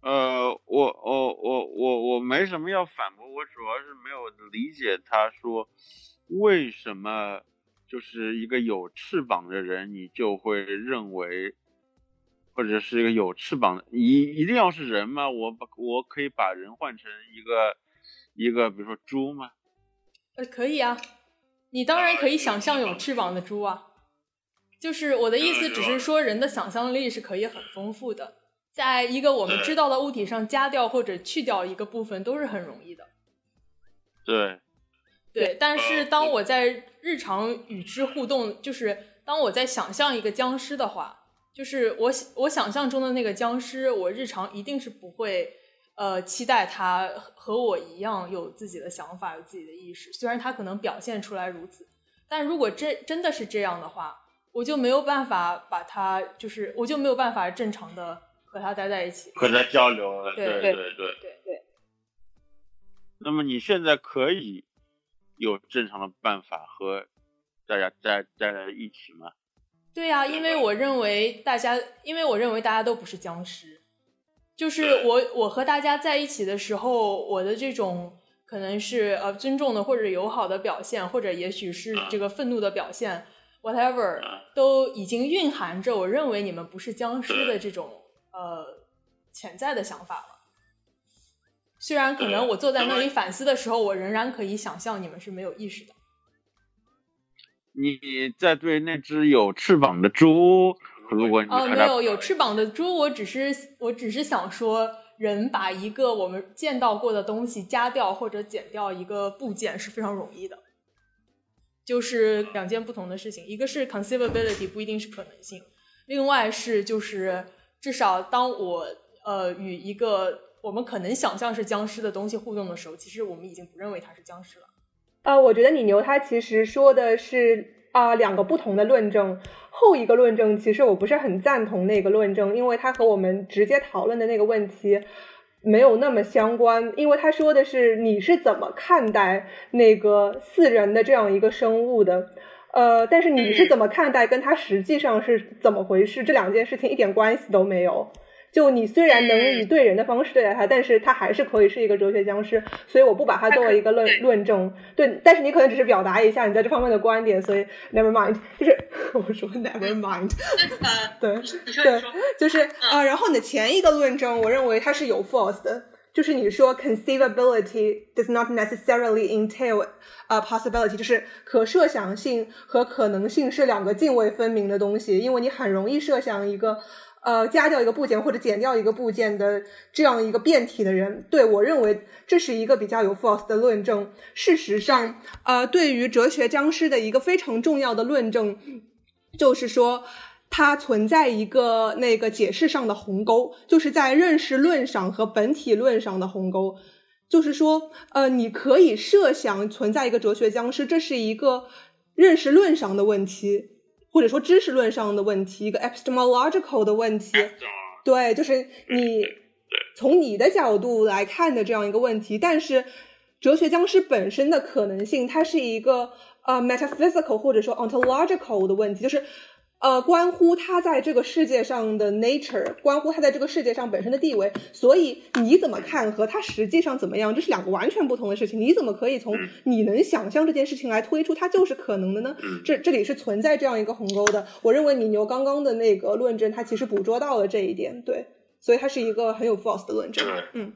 呃，我我我我我没什么要反驳，我主要是没有理解他说为什么就是一个有翅膀的人，你就会认为或者是一个有翅膀的一一定要是人吗？我把我可以把人换成一个一个比如说猪吗？呃，可以啊，你当然可以想象有翅膀的猪啊，就是我的意思，只是说人的想象力是可以很丰富的。在一个我们知道的物体上加掉或者去掉一个部分都是很容易的。对。对，但是当我在日常与之互动，就是当我在想象一个僵尸的话，就是我我想象中的那个僵尸，我日常一定是不会呃期待他和我一样有自己的想法、有自己的意识。虽然他可能表现出来如此，但如果真真的是这样的话，我就没有办法把他，就是我就没有办法正常的。和他待在一起，和他交流，对对对对对。对。那么你现在可以有正常的办法和大家待待在一起吗？对呀，因为我认为大家，因为我认为大家都不是僵尸，就是我我和大家在一起的时候，我的这种可能是呃尊重的或者友好的表现，或者也许是这个愤怒的表现，whatever，都已经蕴含着我认为你们不是僵尸的这种呃潜在的想法了。虽然可能我坐在那里反思的时候，我仍然可以想象你们是没有意识的。你在对那只有翅膀的猪，如果你哦没有有翅膀的猪，我只是我只是想说，人把一个我们见到过的东西加掉或者减掉一个部件是非常容易的，就是两件不同的事情，一个是 conceivability 不一定是可能性，另外是就是至少当我呃与一个我们可能想象是僵尸的东西互动的时候，其实我们已经不认为它是僵尸了。呃，我觉得你牛他其实说的是啊两个不同的论证，后一个论证其实我不是很赞同那个论证，因为它和我们直接讨论的那个问题没有那么相关，因为他说的是你是怎么看待那个四人的这样一个生物的，呃，但是你是怎么看待跟他实际上是怎么回事，这两件事情一点关系都没有。就你虽然能以对人的方式对待他，但是他还是可以是一个哲学僵尸，所以我不把它作为一个论论证。对，但是你可能只是表达一下你在这方面的观点，所以 never mind，就是 我说 never mind。对对，就是啊，然后你的前一个论证，我认为它是有 false 的，就是你说 conceivability does not necessarily entail a possibility，就是可设想性和可能性是两个泾渭分明的东西，因为你很容易设想一个。呃，加掉一个部件或者减掉一个部件的这样一个变体的人，对我认为这是一个比较有 force 的论证。事实上，呃，对于哲学僵尸的一个非常重要的论证，就是说它存在一个那个解释上的鸿沟，就是在认识论上和本体论上的鸿沟。就是说，呃，你可以设想存在一个哲学僵尸，这是一个认识论上的问题。或者说知识论上的问题，一个 epistemological 的问题，对，就是你从你的角度来看的这样一个问题。但是哲学僵尸本身的可能性，它是一个呃 metaphysical 或者说 ontological 的问题，就是。呃，关乎他在这个世界上的 nature，关乎他在这个世界上本身的地位，所以你怎么看和他实际上怎么样，这是两个完全不同的事情。你怎么可以从你能想象这件事情来推出它就是可能的呢？这这里是存在这样一个鸿沟的。我认为你牛刚刚的那个论证，它其实捕捉到了这一点，对，所以它是一个很有 false 的论证。嗯，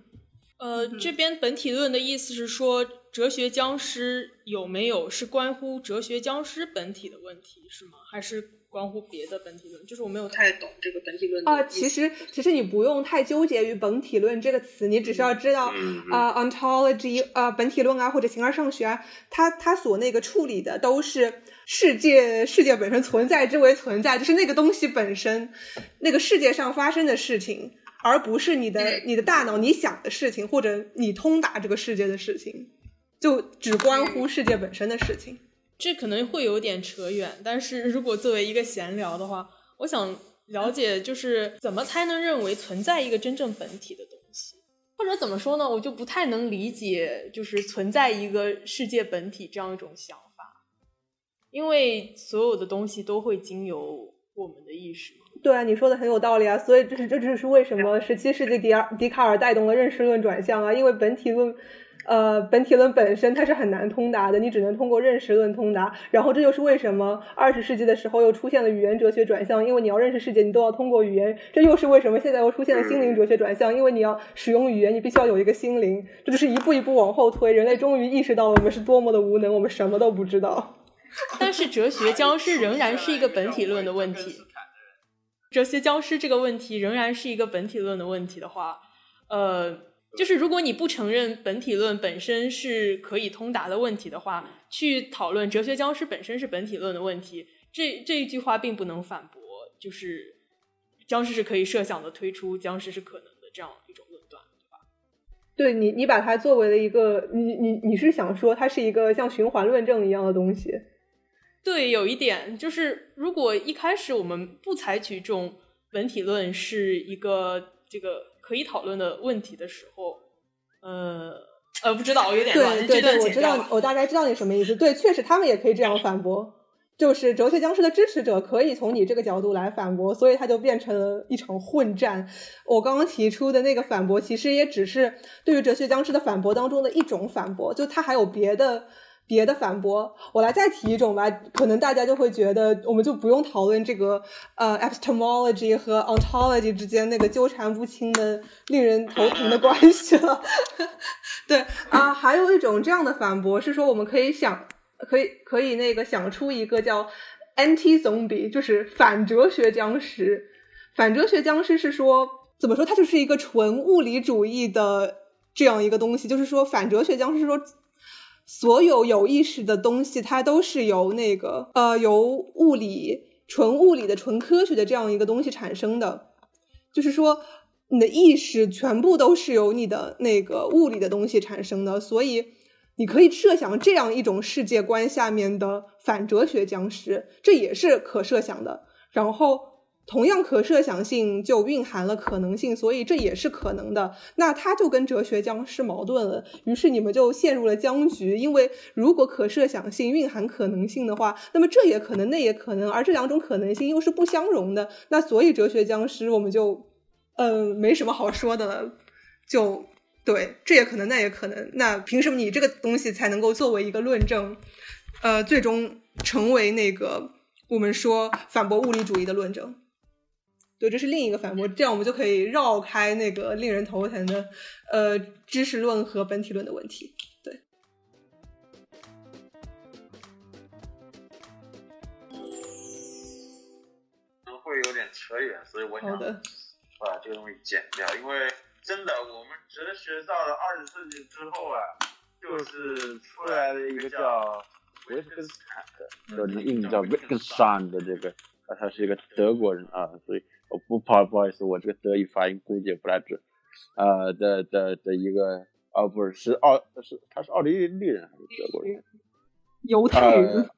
呃，这边本体论的意思是说，哲学僵尸有没有是关乎哲学僵尸本体的问题，是吗？还是？关乎别的本体论，就是我没有太懂这个本体论啊。其实，其实你不用太纠结于本体论这个词，你只需要知道啊，ontology 啊，本体论啊，或者形而上学啊，它它所那个处理的都是世界世界本身存在之为存在，就是那个东西本身，那个世界上发生的事情，而不是你的你的大脑你想的事情，或者你通达这个世界的事情，就只关乎世界本身的事情。这可能会有点扯远，但是如果作为一个闲聊的话，我想了解就是怎么才能认为存在一个真正本体的东西，或者怎么说呢？我就不太能理解就是存在一个世界本体这样一种想法，因为所有的东西都会经由我们的意识。对啊，你说的很有道理啊，所以这是这就是为什么 十七世纪迪尔笛卡尔带动了认识论转向啊，因为本体论。呃，本体论本身它是很难通达的，你只能通过认识论通达。然后这就是为什么二十世纪的时候又出现了语言哲学转向，因为你要认识世界，你都要通过语言。这又是为什么现在又出现了心灵哲学转向，因为你要使用语言，你必须要有一个心灵。这就是一步一步往后推，人类终于意识到了我们是多么的无能，我们什么都不知道。但是哲学教师仍然是一个本体论的问题。哲学教师这个问题仍然是一个本体论的问题的话，呃。就是如果你不承认本体论本身是可以通达的问题的话，去讨论哲学僵尸本身是本体论的问题，这这一句话并不能反驳，就是僵尸是可以设想的推出，僵尸是可能的这样一种论断，对吧？对你，你把它作为了一个，你你你是想说它是一个像循环论证一样的东西？对，有一点就是，如果一开始我们不采取这种本体论是一个这个。可以讨论的问题的时候，呃呃，不知道，我有点乱。对对对，我知道，我大概知道你什么意思。对，确实他们也可以这样反驳。就是哲学僵尸的支持者可以从你这个角度来反驳，所以它就变成了一场混战。我刚刚提出的那个反驳，其实也只是对于哲学僵尸的反驳当中的一种反驳，就他还有别的别的反驳。我来再提一种吧，可能大家就会觉得我们就不用讨论这个呃 epistemology 和 ontology 之间那个纠缠不清的令人头疼的关系了。对啊，还有一种这样的反驳是说，我们可以想。可以可以那个想出一个叫 anti zombie，就是反哲学僵尸。反哲学僵尸是说怎么说？它就是一个纯物理主义的这样一个东西。就是说反哲学僵尸说，所有有意识的东西它都是由那个呃由物理纯物理的纯科学的这样一个东西产生的。就是说你的意识全部都是由你的那个物理的东西产生的，所以。你可以设想这样一种世界观下面的反哲学僵尸，这也是可设想的。然后，同样可设想性就蕴含了可能性，所以这也是可能的。那它就跟哲学僵尸矛盾了，于是你们就陷入了僵局。因为如果可设想性蕴含可能性的话，那么这也可能，那也可能，而这两种可能性又是不相容的。那所以哲学僵尸我们就，嗯，没什么好说的了，就。对，这也可能，那也可能。那凭什么你这个东西才能够作为一个论证，呃，最终成为那个我们说反驳物理主义的论证？对，这是另一个反驳。这样我们就可以绕开那个令人头疼的呃知识论和本体论的问题。对。可能会有点扯远，所以我想把这个东西剪掉，因为。真的，我们哲学到了二十世纪之后啊，就是出来了一个叫维特根斯坦的，叫英语叫 Wittgenstein 的这个，啊，他是一个德国人啊，所以我不不不好意思，我这个德语发音估计也不太准，呃的的的一个，啊不是是奥是他是奥地利人还是德国人？犹太人。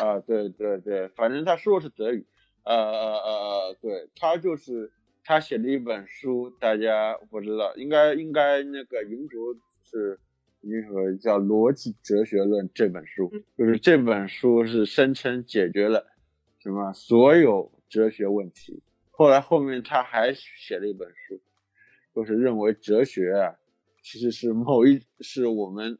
啊对对对，反正他说的是德语，呃呃呃对他就是。他写了一本书，大家不知道，应该应该那个云卓是银主叫《逻辑哲学论》这本书，就是这本书是声称解决了什么所有哲学问题。后来后面他还写了一本书，就是认为哲学啊其实是某一是我们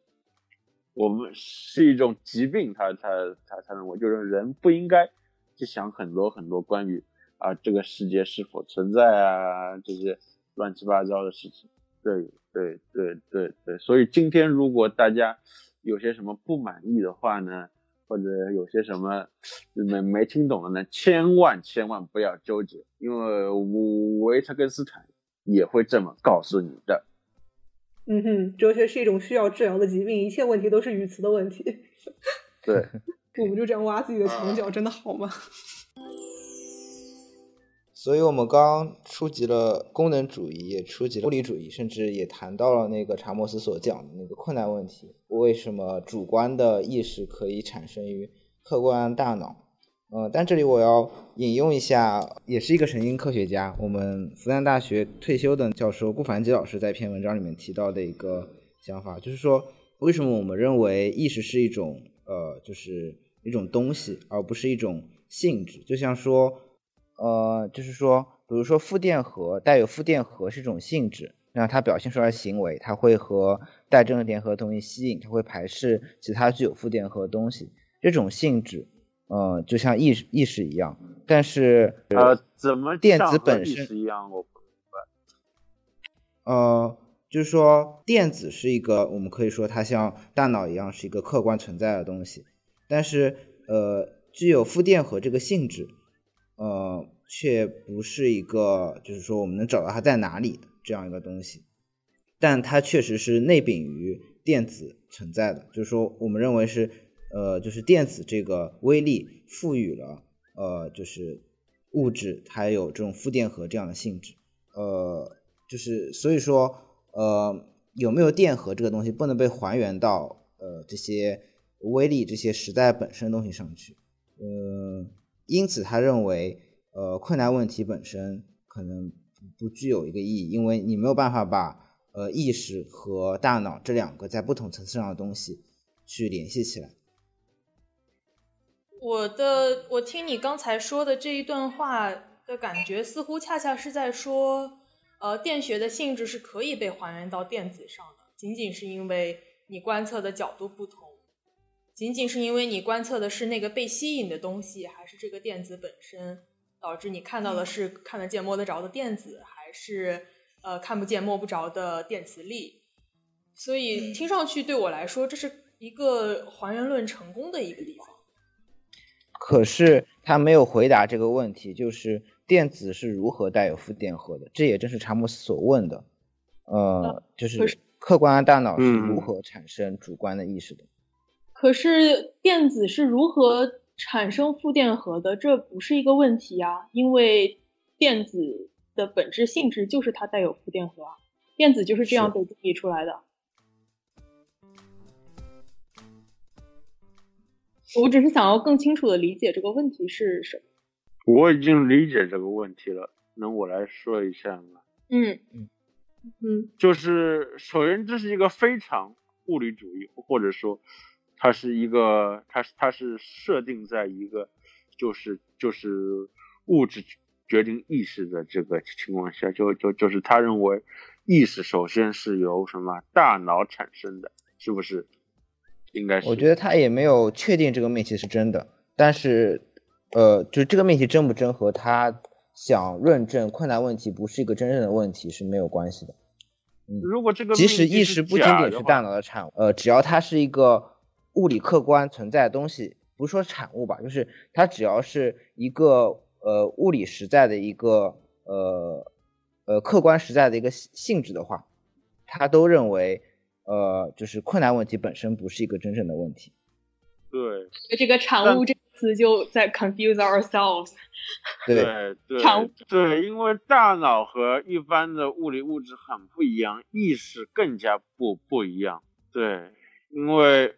我们是一种疾病，他他他他认为就是人不应该去想很多很多关于。啊，这个世界是否存在啊？这些乱七八糟的事情，对对对对对。所以今天如果大家有些什么不满意的话呢，或者有些什么没没听懂的呢，千万千万不要纠结，因为维特根斯坦也会这么告诉你的。嗯哼，哲学是一种需要治疗的疾病，一切问题都是语词的问题。对，我们就这样挖自己的墙角，真的好吗？所以我们刚刚触及了功能主义，也触及了物理主义，甚至也谈到了那个查莫斯所讲的那个困难问题：为什么主观的意识可以产生于客观大脑？呃，但这里我要引用一下，也是一个神经科学家，我们复旦大学退休的教授顾凡基老师在一篇文章里面提到的一个想法，就是说，为什么我们认为意识是一种呃，就是一种东西，而不是一种性质？就像说。呃，就是说，比如说负电荷带有负电荷是一种性质，那它表现出来行为，它会和带正电荷的东西吸引，它会排斥其他具有负电荷的东西。这种性质，呃，就像意识意识一样。但是呃，怎么电子本身一样？我不明白。呃，就是说电子是一个，我们可以说它像大脑一样是一个客观存在的东西，但是呃，具有负电荷这个性质。呃，却不是一个，就是说我们能找到它在哪里的这样一个东西，但它确实是内禀于电子存在的，就是说我们认为是，呃，就是电子这个微粒赋予了，呃，就是物质它有这种负电荷这样的性质，呃，就是所以说，呃，有没有电荷这个东西不能被还原到，呃，这些微粒这些实在本身东西上去，嗯。因此，他认为，呃，困难问题本身可能不具有一个意义，因为你没有办法把呃意识和大脑这两个在不同层次上的东西去联系起来。我的，我听你刚才说的这一段话的感觉，似乎恰恰是在说，呃，电学的性质是可以被还原到电子上的，仅仅是因为你观测的角度不同，仅仅是因为你观测的是那个被吸引的东西，还是这个电子本身，导致你看到的是看得见摸得着的电子，还是呃看不见摸不着的电磁力。所以听上去对我来说，这是一个还原论成功的一个地方。可是他没有回答这个问题，就是电子是如何带有负电荷的？这也正是查姆斯所问的。呃，就是客观的大脑是如何产生主观的意识的？可是电子是如何产生负电荷的？这不是一个问题啊，因为电子的本质性质就是它带有负电荷啊，电子就是这样被定义出来的。我只是想要更清楚的理解这个问题是什么。我已经理解这个问题了，那我来说一下嗯嗯，就是首先这是一个非常物理主义，或者说它是一个，它是它是设定在一个就是就是物质决定意识的这个情况下，就就就是他认为意识首先是由什么大脑产生的，是不是？应该是，我觉得他也没有确定这个命题是真的，但是，呃，就是这个命题真不真和他想论证困难问题不是一个真正的问题是没有关系的。嗯，如果这个即使意识不仅仅是大脑的产物，呃，只要它是一个物理客观存在的东西，不是说产物吧，就是它只要是一个呃物理实在的一个呃呃客观实在的一个性质的话，他都认为。呃，就是困难问题本身不是一个真正的问题。对，这个产物这个词就在 confuse ourselves。对对，产物对，因为大脑和一般的物理物质很不一样，意识更加不不一样。对，因为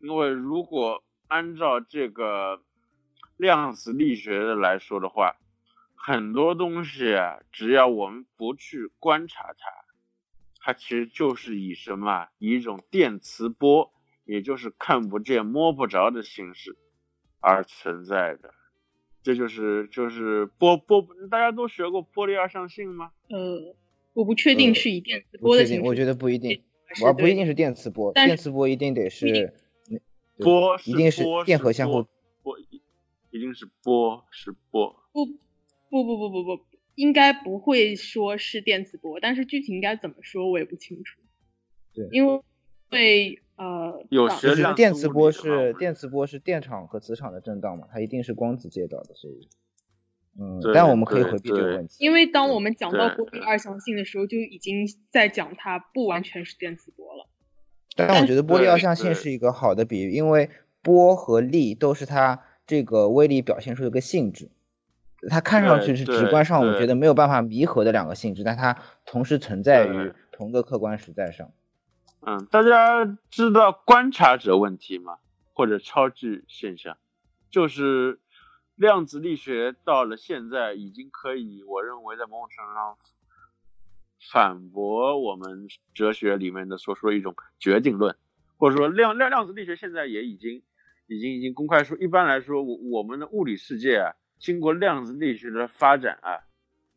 因为如果按照这个量子力学的来说的话，很多东西啊，只要我们不去观察它。它其实就是以什么？以一种电磁波，也就是看不见、摸不着的形式而存在的。这就是就是波波，大家都学过波粒二象性吗？呃，我不确定是以电磁波的形式。我觉得不一定，我不一定是电磁波，电磁波一定得是波，一定是电荷相互波，一定是波，是波。不不不不不不。应该不会说是电磁波，但是具体应该怎么说，我也不清楚。对，因为会呃，有实电磁波是电磁波是电场和磁场的震荡嘛，它一定是光子介导的，所以，嗯，但我们可以回避这个问题。因为当我们讲到波粒二象性的时候，就已经在讲它不完全是电磁波了。但我觉得波粒二象性是一个好的比喻，因为波和粒都是它这个威力表现出的一个性质。它看上去是直观上我们觉得没有办法弥合的两个性质，但它同时存在于同个客观实在上。嗯，大家知道观察者问题吗？或者超距现象，就是量子力学到了现在已经可以，我认为在某种程度上反驳我们哲学里面的所说的一种决定论，或者说量量量子力学现在也已经已经已经公开说，一般来说我我们的物理世界啊。经过量子力学的发展啊，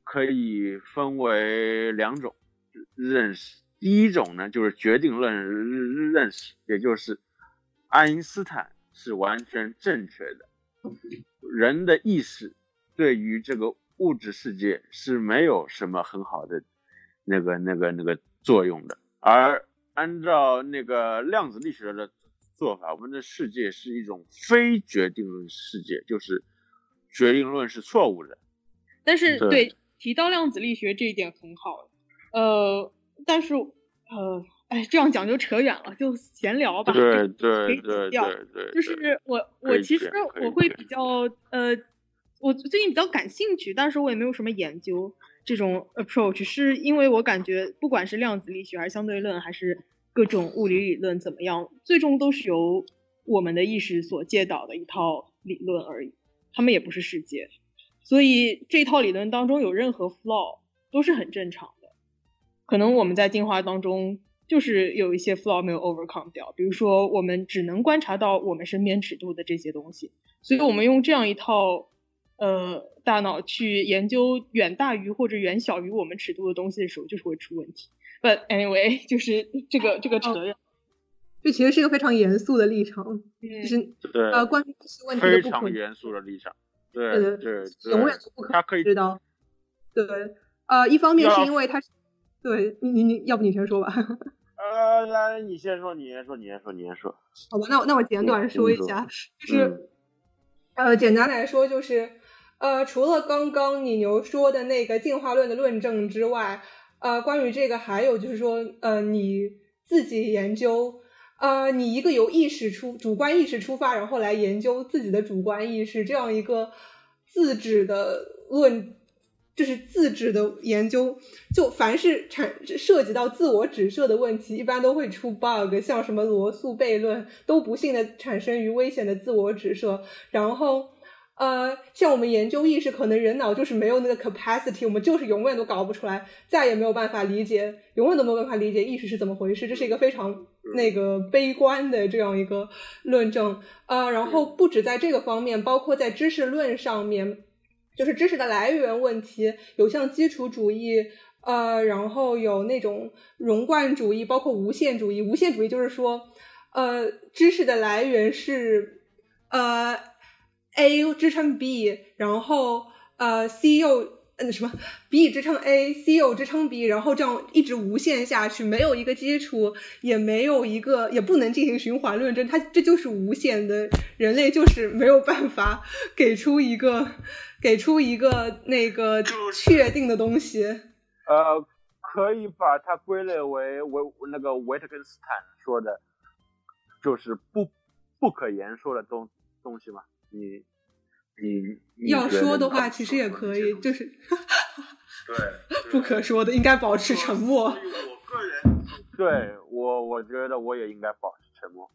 可以分为两种认识。第一种呢，就是决定论认识，也就是爱因斯坦是完全正确的。人的意识对于这个物质世界是没有什么很好的那个那个那个作用的。而按照那个量子力学的做法，我们的世界是一种非决定论世界，就是。决定论是错误的，但是对提到量子力学这一点很好，呃，但是呃，哎，这样讲就扯远了，就闲聊吧。对对对对对，就是我我其实我会比较呃，我最近比较感兴趣，但是我也没有什么研究这种 approach，是因为我感觉不管是量子力学还是相对论还是各种物理理论怎么样，最终都是由我们的意识所介导的一套理论而已。他们也不是世界，所以这套理论当中有任何 flaw 都是很正常的。可能我们在进化当中就是有一些 flaw 没有 overcome 掉，比如说我们只能观察到我们身边尺度的这些东西，所以我们用这样一套呃大脑去研究远大于或者远小于我们尺度的东西的时候，就是会出问题。But anyway，就是这个这个扯远。这其实是一个非常严肃的立场，就是呃，关于这些问题的非常严肃的立场，对对对，永远都不可以知道。对，呃，一方面是因为他是，对你你你要不你先说吧。呃，来，你先说，你先说，你先说，你先说。好吧，那我那我简短说一下，就是呃，简单来说就是呃，除了刚刚你牛说的那个进化论的论证之外，呃，关于这个还有就是说，呃，你自己研究。呃，你一个由意识出主观意识出发，然后来研究自己的主观意识，这样一个自指的论，就是自指的研究，就凡是产涉及到自我指涉的问题，一般都会出 bug，像什么罗素悖论，都不幸的产生于危险的自我指涉，然后。呃，像我们研究意识，可能人脑就是没有那个 capacity，我们就是永远都搞不出来，再也没有办法理解，永远都没有办法理解意识是怎么回事，这是一个非常那个悲观的这样一个论证。呃，然后不止在这个方面，包括在知识论上面，就是知识的来源问题，有像基础主义，呃，然后有那种融贯主义，包括无限主义。无限主义就是说，呃，知识的来源是，呃。A 支撑 B，然后呃 C 又嗯什么 B 支撑 A，C 又支撑 B，然后这样一直无限下去，没有一个基础，也没有一个，也不能进行循环论证，它这就是无限的，人类就是没有办法给出一个给出一个那个确定的东西。呃，可以把它归类为维那个维特根斯坦说的，就是不不可言说的东东西吗？你你要说的话，其实也可以，就是对 不可说的，应该保持沉默。我个人 对我，我觉得我也应该保持沉默。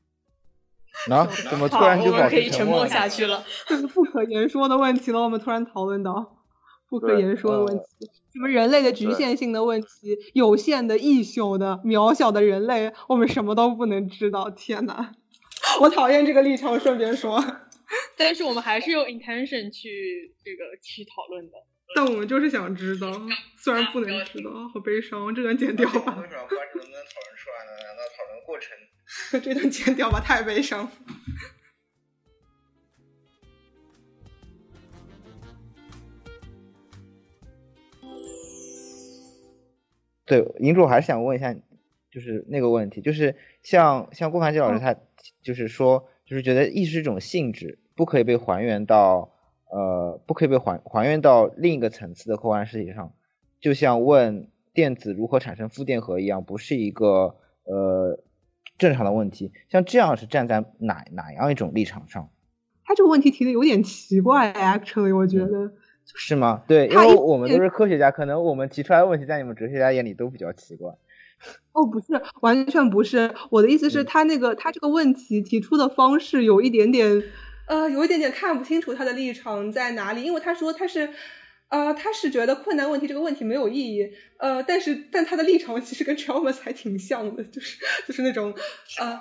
啊？怎么突然就保持沉默下去了？这是不可言说的问题了。我们突然讨论到不可言说的问题，什么人类的局限性的问题，有限的、异朽的、渺小的人类，我们什么都不能知道。天呐，我讨厌这个立场。顺便说。但是我们还是用 intention 去这个去讨论的。但我们就是想知道，虽然不能知道，好悲伤，这段剪掉吧。为什么观众能讨论出来呢？难道讨论过程？这段剪掉吧，太悲伤。对，银主还是想问一下，就是那个问题，就是像像顾凡杰老师他就是说。就是觉得意识这种性质不可以被还原到，呃，不可以被还还原到另一个层次的客观世界上，就像问电子如何产生负电荷一样，不是一个呃正常的问题。像这样是站在哪哪样一种立场上？他这个问题提的有点奇怪，actually，我觉得是吗？对，因为我们都是科学家，可能我们提出来的问题在你们哲学家眼里都比较奇怪。哦，不是，完全不是。我的意思是，他那个他这个问题提出的方式有一点点，呃，有一点点看不清楚他的立场在哪里。因为他说他是，呃，他是觉得困难问题这个问题没有意义。呃，但是但他的立场其实跟 Chalmers 还挺像的，就是就是那种，呃，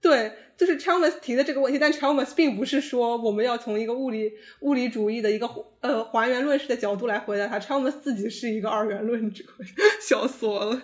对，就是 Chalmers 提的这个问题，但 Chalmers 并不是说我们要从一个物理物理主义的一个呃还原论式的角度来回答他。Chalmers 自己是一个二元论者，笑死我了。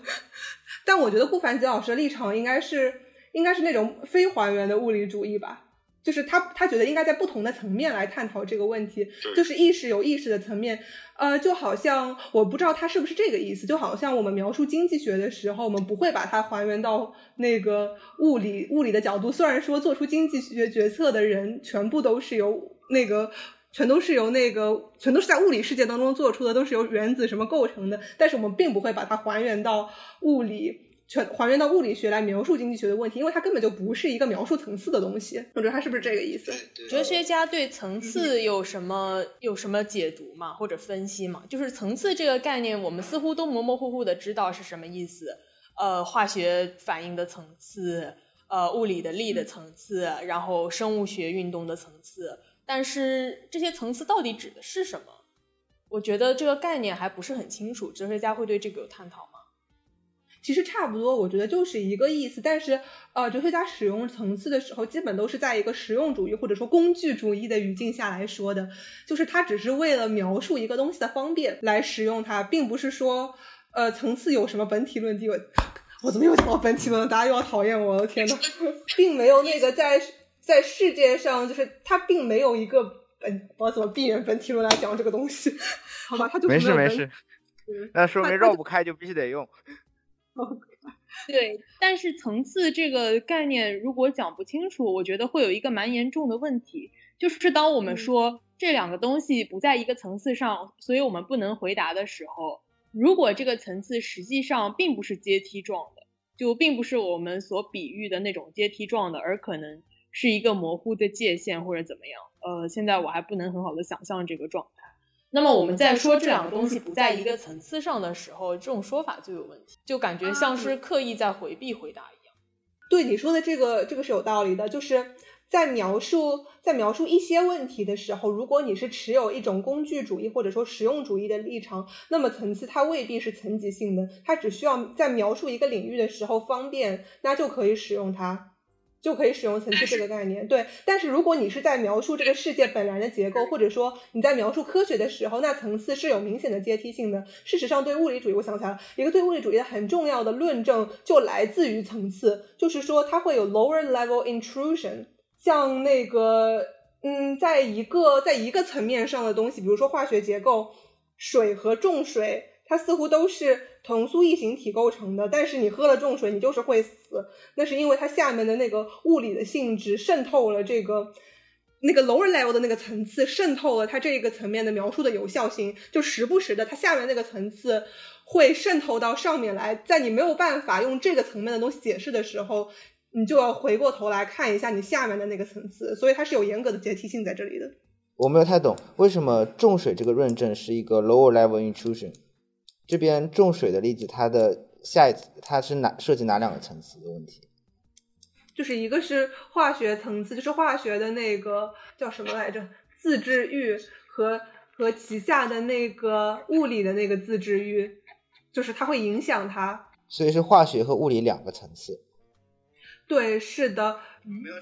但我觉得顾凡杰老师的立场应该是，应该是那种非还原的物理主义吧，就是他他觉得应该在不同的层面来探讨这个问题，就是意识有意识的层面，呃，就好像我不知道他是不是这个意思，就好像我们描述经济学的时候，我们不会把它还原到那个物理物理的角度，虽然说做出经济学决策的人全部都是由那个。全都是由那个，全都是在物理世界当中做出的，都是由原子什么构成的。但是我们并不会把它还原到物理，全还原到物理学来描述经济学的问题，因为它根本就不是一个描述层次的东西。我觉得它是不是这个意思？哲学家对层次有什么有什么解读吗？或者分析吗？就是层次这个概念，我们似乎都模模糊糊的知道是什么意思。呃，化学反应的层次，呃，物理的力的层次，然后生物学运动的层次。但是这些层次到底指的是什么？我觉得这个概念还不是很清楚，哲学家会对这个有探讨吗？其实差不多，我觉得就是一个意思。但是，呃，哲学家使用层次的时候，基本都是在一个实用主义或者说工具主义的语境下来说的，就是它只是为了描述一个东西的方便来使用它，并不是说，呃，层次有什么本体论地位。我怎么又讲到本体论了？大家又要讨厌我了，天呐，并没有那个在在世界上，就是它并没有一个本，我怎么避免本体论来讲这个东西？好吧，它就没事没事。那说明绕不开就必须得用。对，但是层次这个概念如果讲不清楚，我觉得会有一个蛮严重的问题，就是当我们说这两个东西不在一个层次上，所以我们不能回答的时候，如果这个层次实际上并不是阶梯状的，就并不是我们所比喻的那种阶梯状的，而可能是一个模糊的界限或者怎么样，呃，现在我还不能很好的想象这个状态。那么我们在说这两个东西不在一个层次上的时候，这种说法就有问题，就感觉像是刻意在回避回答一样。对你说的这个，这个是有道理的，就是在描述在描述一些问题的时候，如果你是持有一种工具主义或者说实用主义的立场，那么层次它未必是层级性的，它只需要在描述一个领域的时候方便，那就可以使用它。就可以使用层次这个概念，对。但是如果你是在描述这个世界本来的结构，或者说你在描述科学的时候，那层次是有明显的阶梯性的。事实上，对物理主义，我想起来了一个对物理主义的很重要的论证，就来自于层次，就是说它会有 lower level intrusion。像那个，嗯，在一个在一个层面上的东西，比如说化学结构，水和重水。它似乎都是同素异形体构成的，但是你喝了重水，你就是会死。那是因为它下面的那个物理的性质渗透了这个那个 lower level 的那个层次，渗透了它这个层面的描述的有效性。就时不时的，它下面那个层次会渗透到上面来，在你没有办法用这个层面的东西解释的时候，你就要回过头来看一下你下面的那个层次。所以它是有严格的阶梯性在这里的。我没有太懂为什么重水这个论证是一个 lower level intrusion。这边重水的例子，它的下一次它是哪涉及哪两个层次的问题？就是一个是化学层次，就是化学的那个叫什么来着？自制域和和旗下的那个物理的那个自制域，就是它会影响它。所以是化学和物理两个层次。对，是的。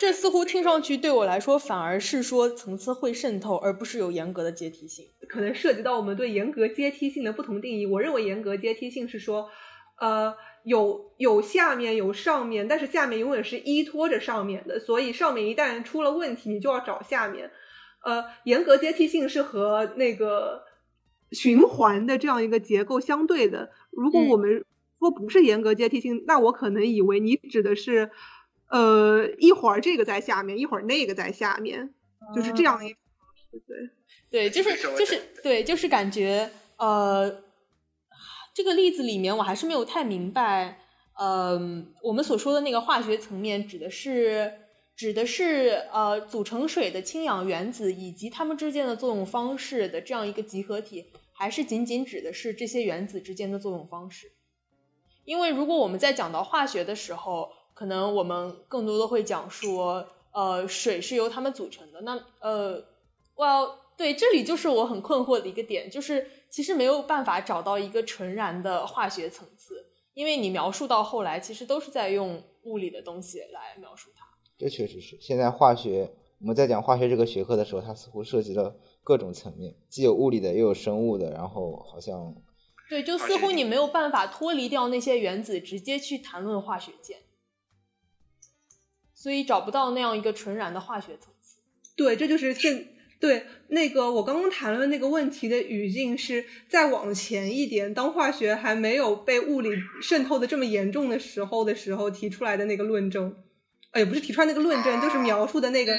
这似乎听上去对我来说反而是说层次会渗透，而不是有严格的阶梯性。可能涉及到我们对严格阶梯性的不同定义。我认为严格阶梯性是说，呃，有有下面有上面，但是下面永远是依托着上面的，所以上面一旦出了问题，你就要找下面。呃，严格阶梯性是和那个循环的这样一个结构相对的。如果我们说不是严格阶梯性，那我可能以为你指的是。呃，一会儿这个在下面，一会儿那个在下面，就是这样一种，对，对，就是就是对，就是感觉呃，这个例子里面我还是没有太明白，呃，我们所说的那个化学层面指的是指的是呃组成水的氢氧原子以及它们之间的作用方式的这样一个集合体，还是仅仅指的是这些原子之间的作用方式？因为如果我们在讲到化学的时候，可能我们更多的会讲说，呃，水是由它们组成的。那呃，well，对，这里就是我很困惑的一个点，就是其实没有办法找到一个纯然的化学层次，因为你描述到后来，其实都是在用物理的东西来描述它。这确实是，现在化学我们在讲化学这个学科的时候，它似乎涉及了各种层面，既有物理的，又有生物的，然后好像对，就似乎你没有办法脱离掉那些原子，直接去谈论化学键。所以找不到那样一个纯然的化学层次。对，这就是现对那个我刚刚谈论那个问题的语境是再往前一点，当化学还没有被物理渗透的这么严重的时候的时候提出来的那个论证。哎，不是提出来那个论证，就是描述的那个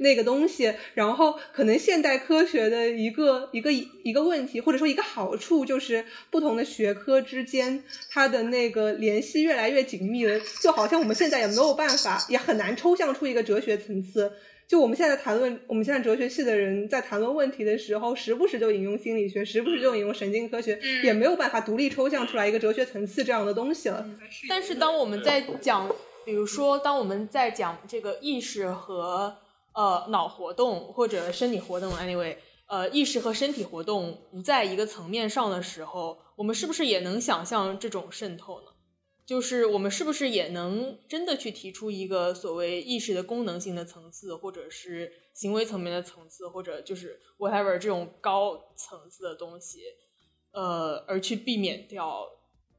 那个东西。然后可能现代科学的一个一个一个问题，或者说一个好处，就是不同的学科之间它的那个联系越来越紧密了。就好像我们现在也没有办法，也很难抽象出一个哲学层次。就我们现在谈论，我们现在哲学系的人在谈论问题的时候，时不时就引用心理学，时不时就引用神经科学，也没有办法独立抽象出来一个哲学层次这样的东西了。但是当我们在讲。比如说，当我们在讲这个意识和呃脑活动或者身体活动，anyway，呃意识和身体活动不在一个层面上的时候，我们是不是也能想象这种渗透呢？就是我们是不是也能真的去提出一个所谓意识的功能性的层次，或者是行为层面的层次，或者就是 whatever 这种高层次的东西，呃，而去避免掉，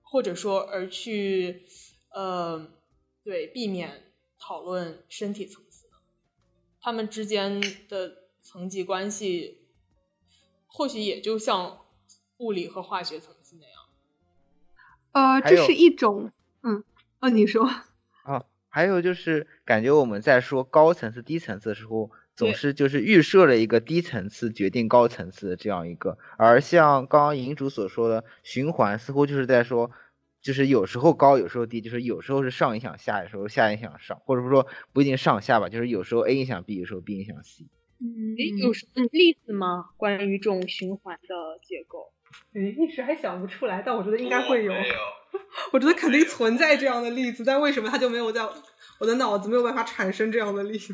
或者说而去呃，对，避免讨论身体层，他们之间的层级关系，或许也就像物理和化学层次那样。呃，这是一种。嗯，哦，你说啊，还有就是感觉我们在说高层次、低层次的时候，总是就是预设了一个低层次决定高层次的这样一个，而像刚刚银主所说的循环，似乎就是在说，就是有时候高，有时候低，就是有时候是上影响下，有时候下影响上，或者说不一定上下吧，就是有时候 A 影响 B，有时候 B 影响 C。嗯，有什么例子吗？关于这种循环的结构？嗯，一时还想不出来，但我觉得应该会有。我觉得肯定存在这样的例子，但为什么他就没有在我的脑子没有办法产生这样的例子？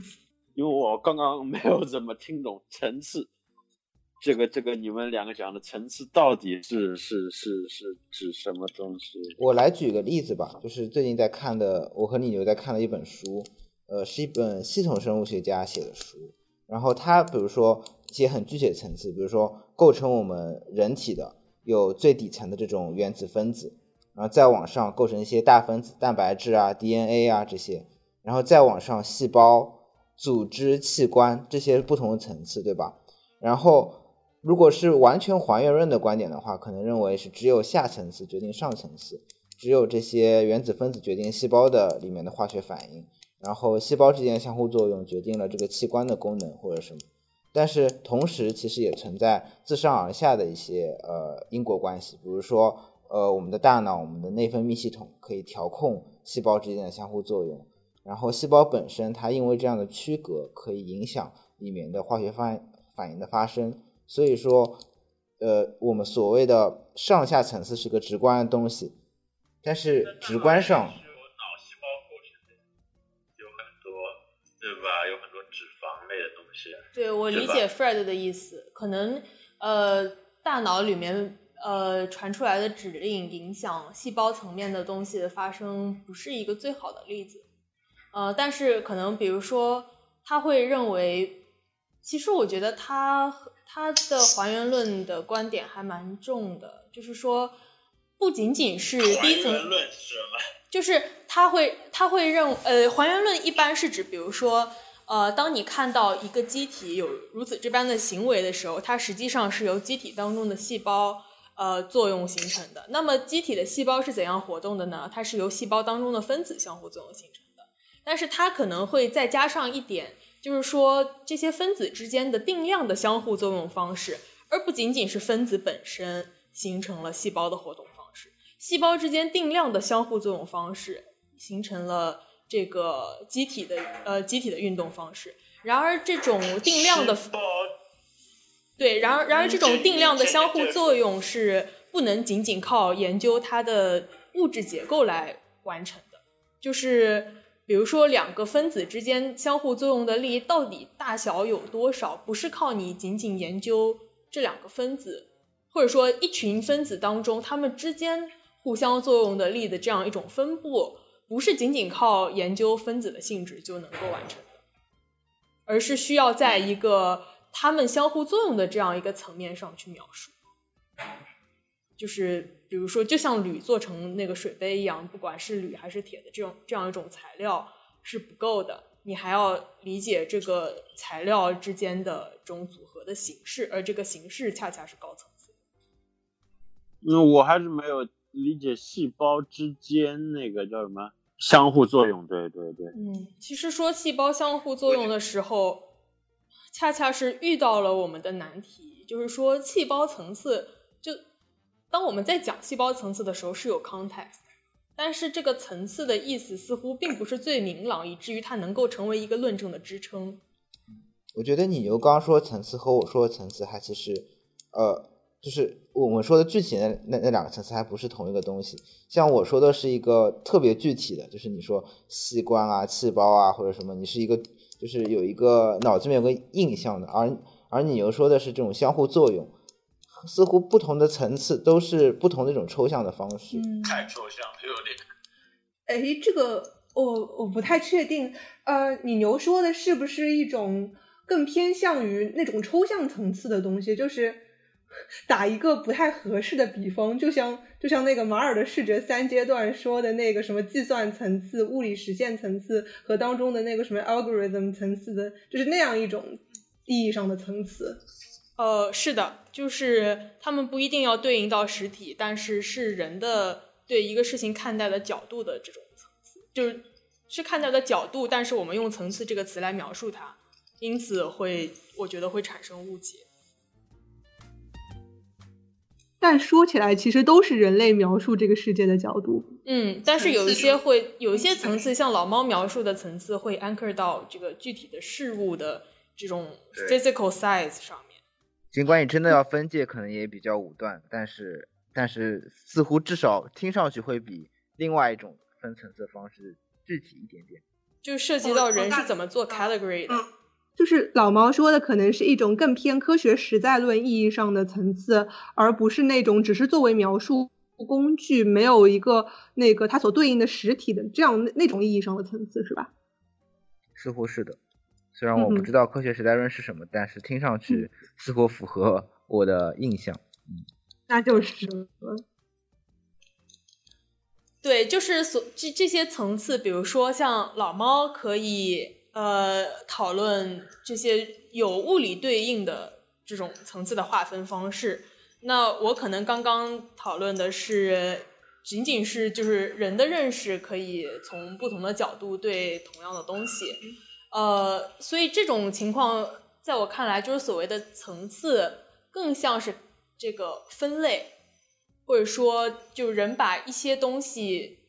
因为我刚刚没有怎么听懂层次，这个这个你们两个讲的层次到底是是是是指什么东西？我来举个例子吧，就是最近在看的，我和李牛在看的一本书，呃，是一本系统生物学家写的书，然后他比如说一些很具体的层次，比如说构成我们人体的有最底层的这种原子分子。然后再往上构成一些大分子、蛋白质啊、DNA 啊这些，然后再往上细胞、组织、器官这些不同的层次，对吧？然后如果是完全还原论的观点的话，可能认为是只有下层次决定上层次，只有这些原子分子决定细胞的里面的化学反应，然后细胞之间的相互作用决定了这个器官的功能或者什么。但是同时其实也存在自上而下的一些呃因果关系，比如说。呃，我们的大脑，我们的内分泌系统可以调控细胞之间的相互作用，然后细胞本身它因为这样的区隔，可以影响里面的化学反反应的发生。所以说，呃，我们所谓的上下层次是个直观的东西，但是直观上，脑细胞构成的有很多，对吧？有很多脂肪类的东西。对我理解 Fred 的意思，可能呃，大脑里面。呃，传出来的指令影响细胞层面的东西的发生，不是一个最好的例子。呃，但是可能比如说，他会认为，其实我觉得他他的还原论的观点还蛮重的，就是说，不仅仅是低层，就是他会他会认呃，还原论一般是指，比如说。呃，当你看到一个机体有如此这般的行为的时候，它实际上是由机体当中的细胞。呃，作用形成的。那么，机体的细胞是怎样活动的呢？它是由细胞当中的分子相互作用形成的。但是它可能会再加上一点，就是说这些分子之间的定量的相互作用方式，而不仅仅是分子本身形成了细胞的活动方式。细胞之间定量的相互作用方式形成了这个机体的呃机体的运动方式。然而，这种定量的。对，然而然而这种定量的相互作用是不能仅仅靠研究它的物质结构来完成的，就是比如说两个分子之间相互作用的力到底大小有多少，不是靠你仅仅研究这两个分子，或者说一群分子当中它们之间互相作用的力的这样一种分布，不是仅仅靠研究分子的性质就能够完成的，而是需要在一个。它们相互作用的这样一个层面上去描述，就是比如说，就像铝做成那个水杯一样，不管是铝还是铁的这种这样一种材料是不够的，你还要理解这个材料之间的这种组合的形式，而这个形式恰恰是高层次。嗯，我还是没有理解细胞之间那个叫什么相互作用。对对对。嗯，其实说细胞相互作用的时候。恰恰是遇到了我们的难题，就是说细胞层次，就当我们在讲细胞层次的时候是有 context，但是这个层次的意思似乎并不是最明朗，以至于它能够成为一个论证的支撑。我觉得你牛刚说层次和我说的层次还其实，呃，就是我们说的具体的那那两个层次还不是同一个东西。像我说的是一个特别具体的，就是你说器官啊、细胞啊或者什么，你是一个。就是有一个脑子里面有个印象的，而而你又说的是这种相互作用，似乎不同的层次都是不同的一种抽象的方式。太抽象了，有点。哎，这个我我不太确定。呃，你牛说的是不是一种更偏向于那种抽象层次的东西？就是打一个不太合适的比方，就像就像那个马尔的视觉三阶段说的那个什么计算层次、物理实现层次和当中的那个什么 algorithm 层次的，就是那样一种意义上的层次。呃，是的，就是他们不一定要对应到实体，但是是人的对一个事情看待的角度的这种层次，就是是看待的角度，但是我们用层次这个词来描述它，因此会我觉得会产生误解。但说起来，其实都是人类描述这个世界的角度。嗯，但是有一些会有一些层次，像老猫描述的层次，会 anchor 到这个具体的事物的这种 physical size 上。尽管你真的要分界，可能也比较武断，但是但是似乎至少听上去会比另外一种分层次的方式具体一点点。就涉及到人是怎么做 category 的，就是老毛说的，可能是一种更偏科学实在论意义上的层次，而不是那种只是作为描述工具，没有一个那个它所对应的实体的这样那种意义上的层次，是吧？似乎是的。虽然我不知道科学时代论是什么，但是听上去似乎符合我的印象。嗯，那就是对，就是所这这些层次，比如说像老猫可以呃讨论这些有物理对应的这种层次的划分方式，那我可能刚刚讨论的是仅仅是就是人的认识可以从不同的角度对同样的东西。呃，所以这种情况在我看来，就是所谓的层次，更像是这个分类，或者说，就人把一些东西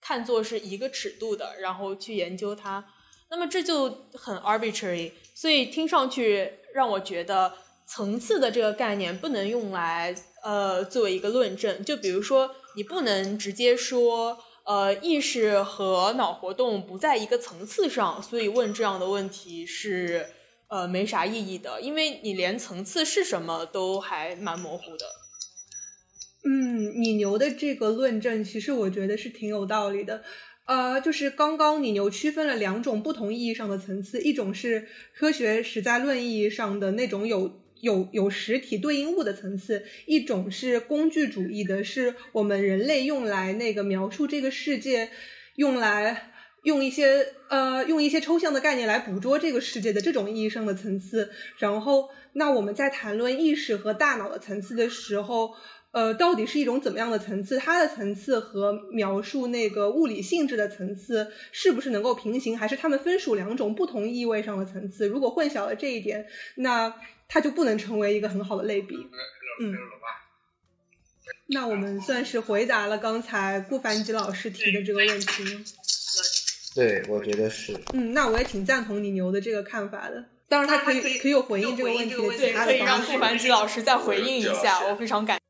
看作是一个尺度的，然后去研究它，那么这就很 arbitrary。所以听上去让我觉得层次的这个概念不能用来呃作为一个论证。就比如说，你不能直接说。呃，意识和脑活动不在一个层次上，所以问这样的问题是呃没啥意义的，因为你连层次是什么都还蛮模糊的。嗯，你牛的这个论证其实我觉得是挺有道理的。呃，就是刚刚你牛区分了两种不同意义上的层次，一种是科学实在论意义上的那种有。有有实体对应物的层次，一种是工具主义的，是我们人类用来那个描述这个世界，用来用一些呃用一些抽象的概念来捕捉这个世界的这种意义上的层次。然后，那我们在谈论意识和大脑的层次的时候，呃，到底是一种怎么样的层次？它的层次和描述那个物理性质的层次是不是能够平行？还是它们分属两种不同意味上的层次？如果混淆了这一点，那它就不能成为一个很好的类比。嗯，那我们算是回答了刚才顾凡吉老师提的这个问题吗？对，我觉得是。嗯，那我也挺赞同你牛的这个看法的。当然，他可以可以有回应这个问题的其他的可以让顾凡吉老师再回应一下，我非常感。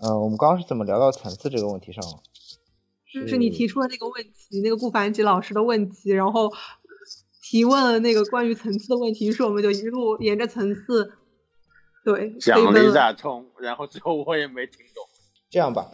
呃，我们刚刚是怎么聊到层次这个问题上了？就是你提出了那个问题，那个顾凡吉老师的问题，然后提问了那个关于层次的问题，于是我们就一路沿着层次，对，讲了一大通，然后最后我也没听懂。这样吧，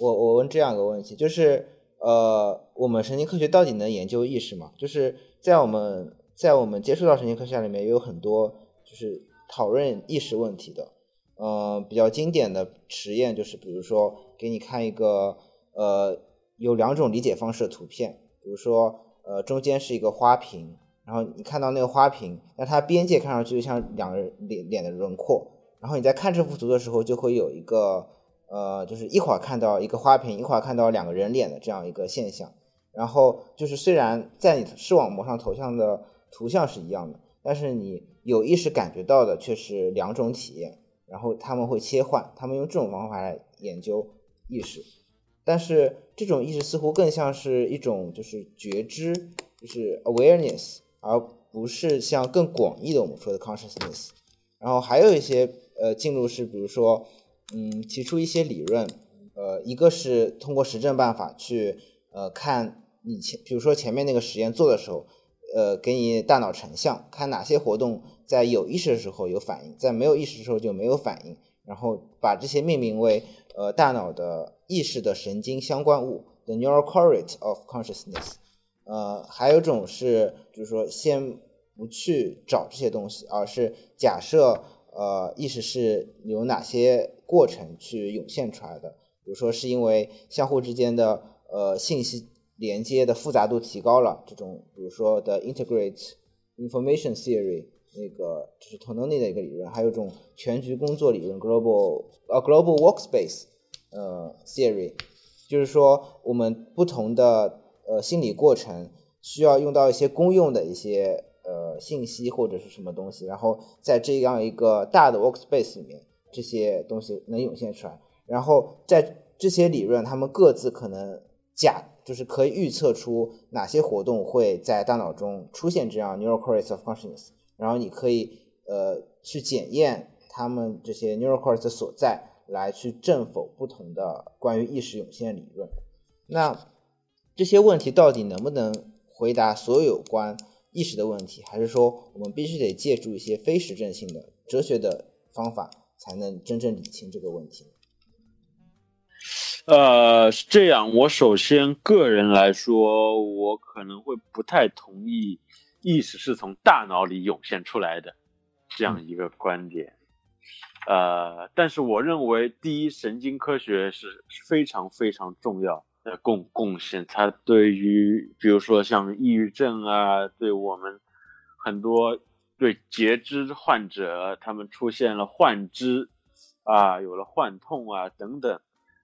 我我问这样一个问题，就是呃，我们神经科学到底能研究意识吗？就是在我们在我们接触到神经科学里面，也有很多就是讨论意识问题的。嗯，比较经典的实验就是，比如说给你看一个呃有两种理解方式的图片，比如说呃中间是一个花瓶，然后你看到那个花瓶，那它边界看上去就像两个人脸脸的轮廓，然后你在看这幅图的时候就会有一个呃就是一会儿看到一个花瓶，一会儿看到两个人脸的这样一个现象，然后就是虽然在你视网膜上投像的图像是一样的，但是你有意识感觉到的却是两种体验。然后他们会切换，他们用这种方法来研究意识，但是这种意识似乎更像是一种就是觉知，就是 awareness，而不是像更广义的我们说的 consciousness。然后还有一些呃进入是，比如说嗯提出一些理论，呃一个是通过实证办法去呃看你前，比如说前面那个实验做的时候，呃给你大脑成像，看哪些活动在有意识的时候有反应，在没有意识的时候就没有反应，然后把这些命名为呃大脑的意识的神经相关物，the neural correlate of consciousness。呃，还有种是就是说先不去找这些东西，而是假设呃意识是有哪些过程去涌现出来的，比如说是因为相互之间的呃信息。连接的复杂度提高了，这种比如说的 integrate information theory 那个就是 Tononi 的一个理论，还有一种全局工作理论 global 呃 global workspace 呃 theory，就是说我们不同的呃心理过程需要用到一些公用的一些呃信息或者是什么东西，然后在这样一个大的 workspace 里面，这些东西能涌现出来，然后在这些理论，他们各自可能假。就是可以预测出哪些活动会在大脑中出现这样 neural correlates of consciousness，然后你可以呃去检验他们这些 neural cores 的所在，来去证否不同的关于意识涌现理论。那这些问题到底能不能回答所有关意识的问题，还是说我们必须得借助一些非实证性的哲学的方法，才能真正理清这个问题？呃，是这样。我首先个人来说，我可能会不太同意意识是从大脑里涌现出来的这样一个观点。呃，但是我认为，第一，神经科学是非常非常重要的贡贡献。它对于，比如说像抑郁症啊，对我们很多对截肢患者，他们出现了幻肢啊，有了幻痛啊等等。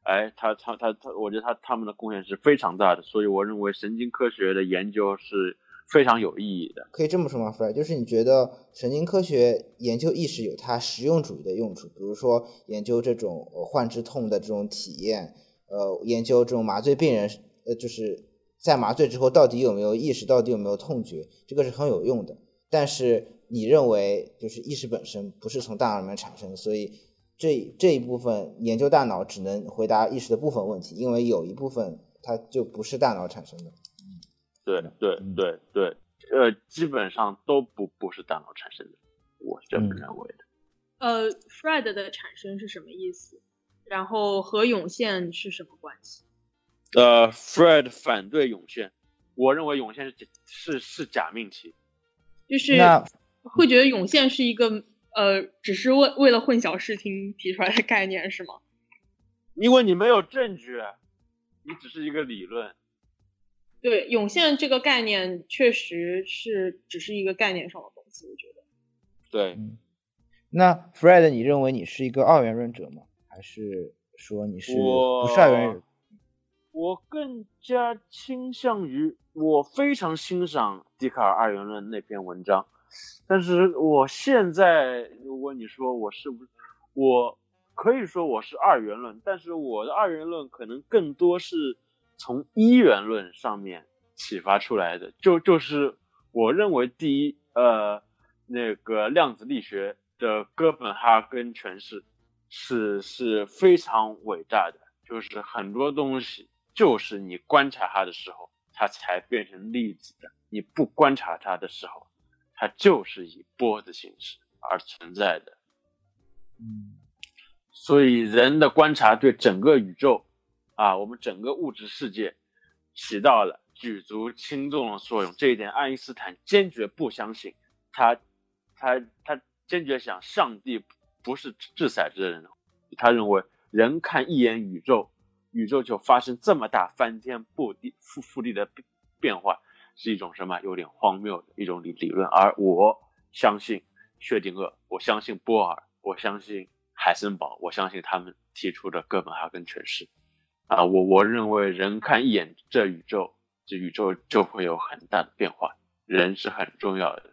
哎，他他他他，我觉得他他们的贡献是非常大的，所以我认为神经科学的研究是非常有意义的。可以这么说吗，Fred？就是你觉得神经科学研究意识有它实用主义的用处，比如说研究这种患肢痛的这种体验，呃，研究这种麻醉病人，呃，就是在麻醉之后到底有没有意识，到底有没有痛觉，这个是很有用的。但是你认为就是意识本身不是从大脑里面产生的，所以。这这一部分研究大脑只能回答意识的部分问题，因为有一部分它就不是大脑产生的。嗯，对对对对，呃，基本上都不不是大脑产生的，我是这么认为的。呃，Fred 的产生是什么意思？然后和涌现是什么关系？呃，Fred 反对涌现，我认为涌现是是是假命题，就是会觉得涌现是一个。呃，只是为为了混淆视听提出来的概念是吗？因为你没有证据，你只是一个理论。对，涌现这个概念确实是只是一个概念上的东西，我觉得。对。那 Fred，你认为你是一个二元论者吗？还是说你是不是二元论？我更加倾向于，我非常欣赏笛卡尔二元论那篇文章。但是我现在，如果你说我是不是，我可以说我是二元论，但是我的二元论可能更多是从一元论上面启发出来的。就就是我认为，第一，呃，那个量子力学的哥本哈根诠释是是非常伟大的，就是很多东西就是你观察它的时候，它才变成粒子的，你不观察它的时候。它就是以波的形式而存在的，嗯，所以人的观察对整个宇宙，啊，我们整个物质世界起到了举足轻重的作用。这一点，爱因斯坦坚决不相信，他，他，他坚决想上帝不是掷骰子的人，他认为人看一眼宇宙，宇宙就发生这么大翻天覆地覆覆地的变化。是一种什么有点荒谬的一种理理论，而我相信薛定谔，我相信波尔，我相信海森堡，我相信他们提出的哥本哈根诠释。啊，我我认为人看一眼这宇宙，这宇宙就会有很大的变化。人是很重要的，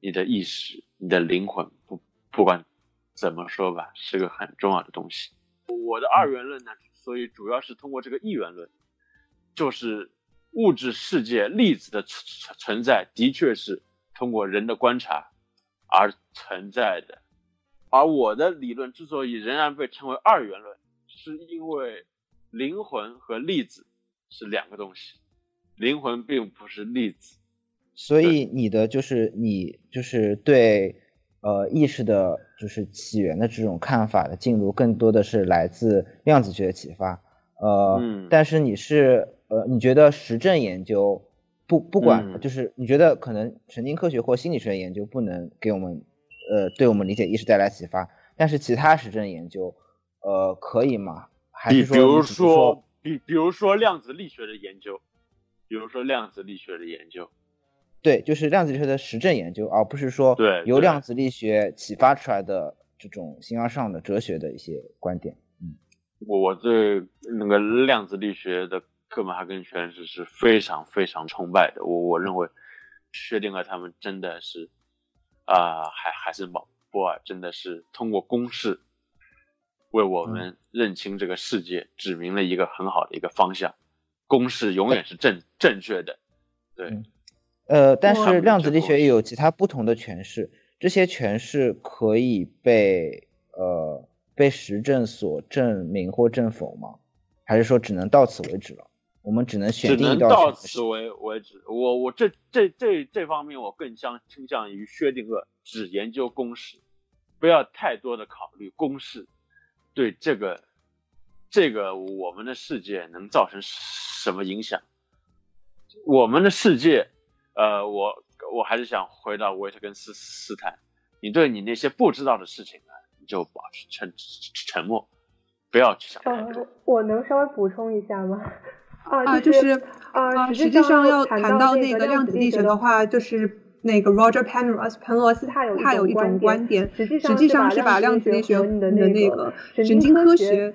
你的意识、你的灵魂，不不管怎么说吧，是个很重要的东西。我的二元论呢，所以主要是通过这个一元论，就是。物质世界粒子的存存在的确是通过人的观察而存在的，而我的理论之所以仍然被称为二元论，是因为灵魂和粒子是两个东西，灵魂并不是粒子，所以你的就是你就是对呃意识的，就是起源的这种看法的进入，更多的是来自量子学的启发。呃，但是你是呃，你觉得实证研究不不管，就是你觉得可能神经科学或心理学研究不能给我们呃，对我们理解意识带来启发，但是其他实证研究呃可以吗？还是说，比如说比比如说量子力学的研究，比如说量子力学的研究。对，就是量子力学的实证研究，而不是说对由量子力学启发出来的这种形而上的哲学的一些观点。嗯，我我对那个量子力学的哥本哈根诠释是非常非常崇拜的。我我认为薛定谔他们真的是啊，还还是毛波尔真的是通过公式为我们认清这个世界指明了一个很好的一个方向。公式永远是正正确的，对。呃，但是量子力学也有其他不同的诠释，这些诠释可以被呃被实证所证明或证否吗？还是说只能到此为止了？我们只能选定一道到此为为止。我我这这这这方面我更相倾向于薛定谔只研究公式，不要太多的考虑公式对这个这个我们的世界能造成什么影响？我们的世界。呃，我我还是想回到维特根斯斯坦，你对你那些不知道的事情呢，你就保持沉沉默，不要去想太多。我能稍微补充一下吗？啊，就是啊，实际上要谈到那个量子力学的话，就是那个 Roger Penrose 彭罗斯他有他有一种观点，实际上是把量子力学和你的那个神经科学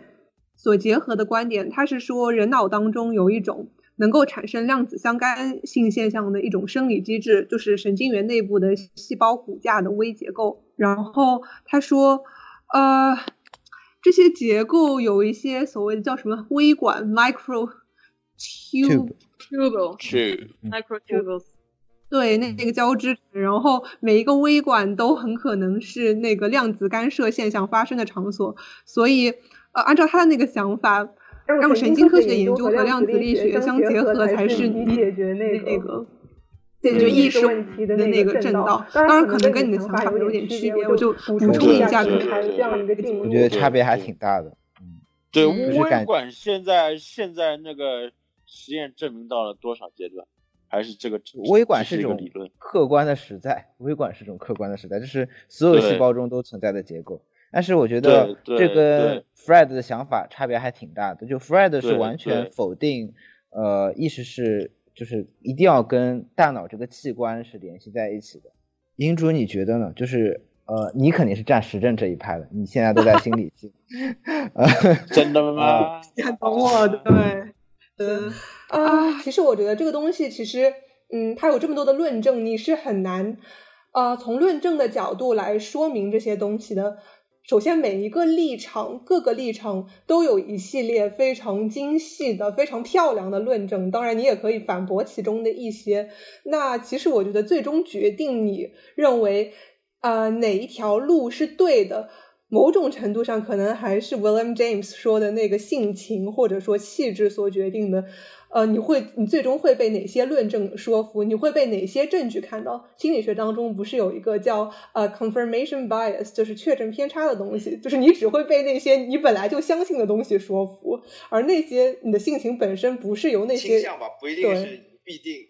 所结合的观点，他是说人脑当中有一种。能够产生量子相干性现象的一种生理机制，就是神经元内部的细胞骨架的微结构。然后他说，呃，这些结构有一些所谓的叫什么微管 （micro tube tube micro tubules，对，那那个交织，然后每一个微管都很可能是那个量子干涉现象发生的场所。所以，呃，按照他的那个想法。让神经科学研究和量子力学相结合，才是你解决那个解决意识问题的那个正道。当然，可能跟你的想法有点区别，我就补充一下，就是这样一个进我觉得差别还挺大的。嗯，对，微管现在现在那个实验证明到了多少阶段？还是这个微管是一种理论客观的实在，微管是一种客观的实在，就是所有细胞中都存在的结构。但是我觉得这跟 Fred 的想法差别还挺大的。就 Fred 是完全否定，呃，意识是就是一定要跟大脑这个器官是联系在一起的。银主，你觉得呢？就是呃，你肯定是站实证这一派的，你现在都在心理系 真的吗？你很懂我，对，嗯啊，其实我觉得这个东西其实，嗯，它有这么多的论证，你是很难，呃，从论证的角度来说明这些东西的。首先，每一个立场，各个立场都有一系列非常精细的、非常漂亮的论证。当然，你也可以反驳其中的一些。那其实我觉得，最终决定你认为啊哪一条路是对的，某种程度上可能还是 William James 说的那个性情或者说气质所决定的。呃，你会，你最终会被哪些论证说服？你会被哪些证据看到？心理学当中不是有一个叫呃 confirmation bias，就是确证偏差的东西，就是你只会被那些你本来就相信的东西说服，而那些你的性情本身不是由那些倾向吧，不一定是必定。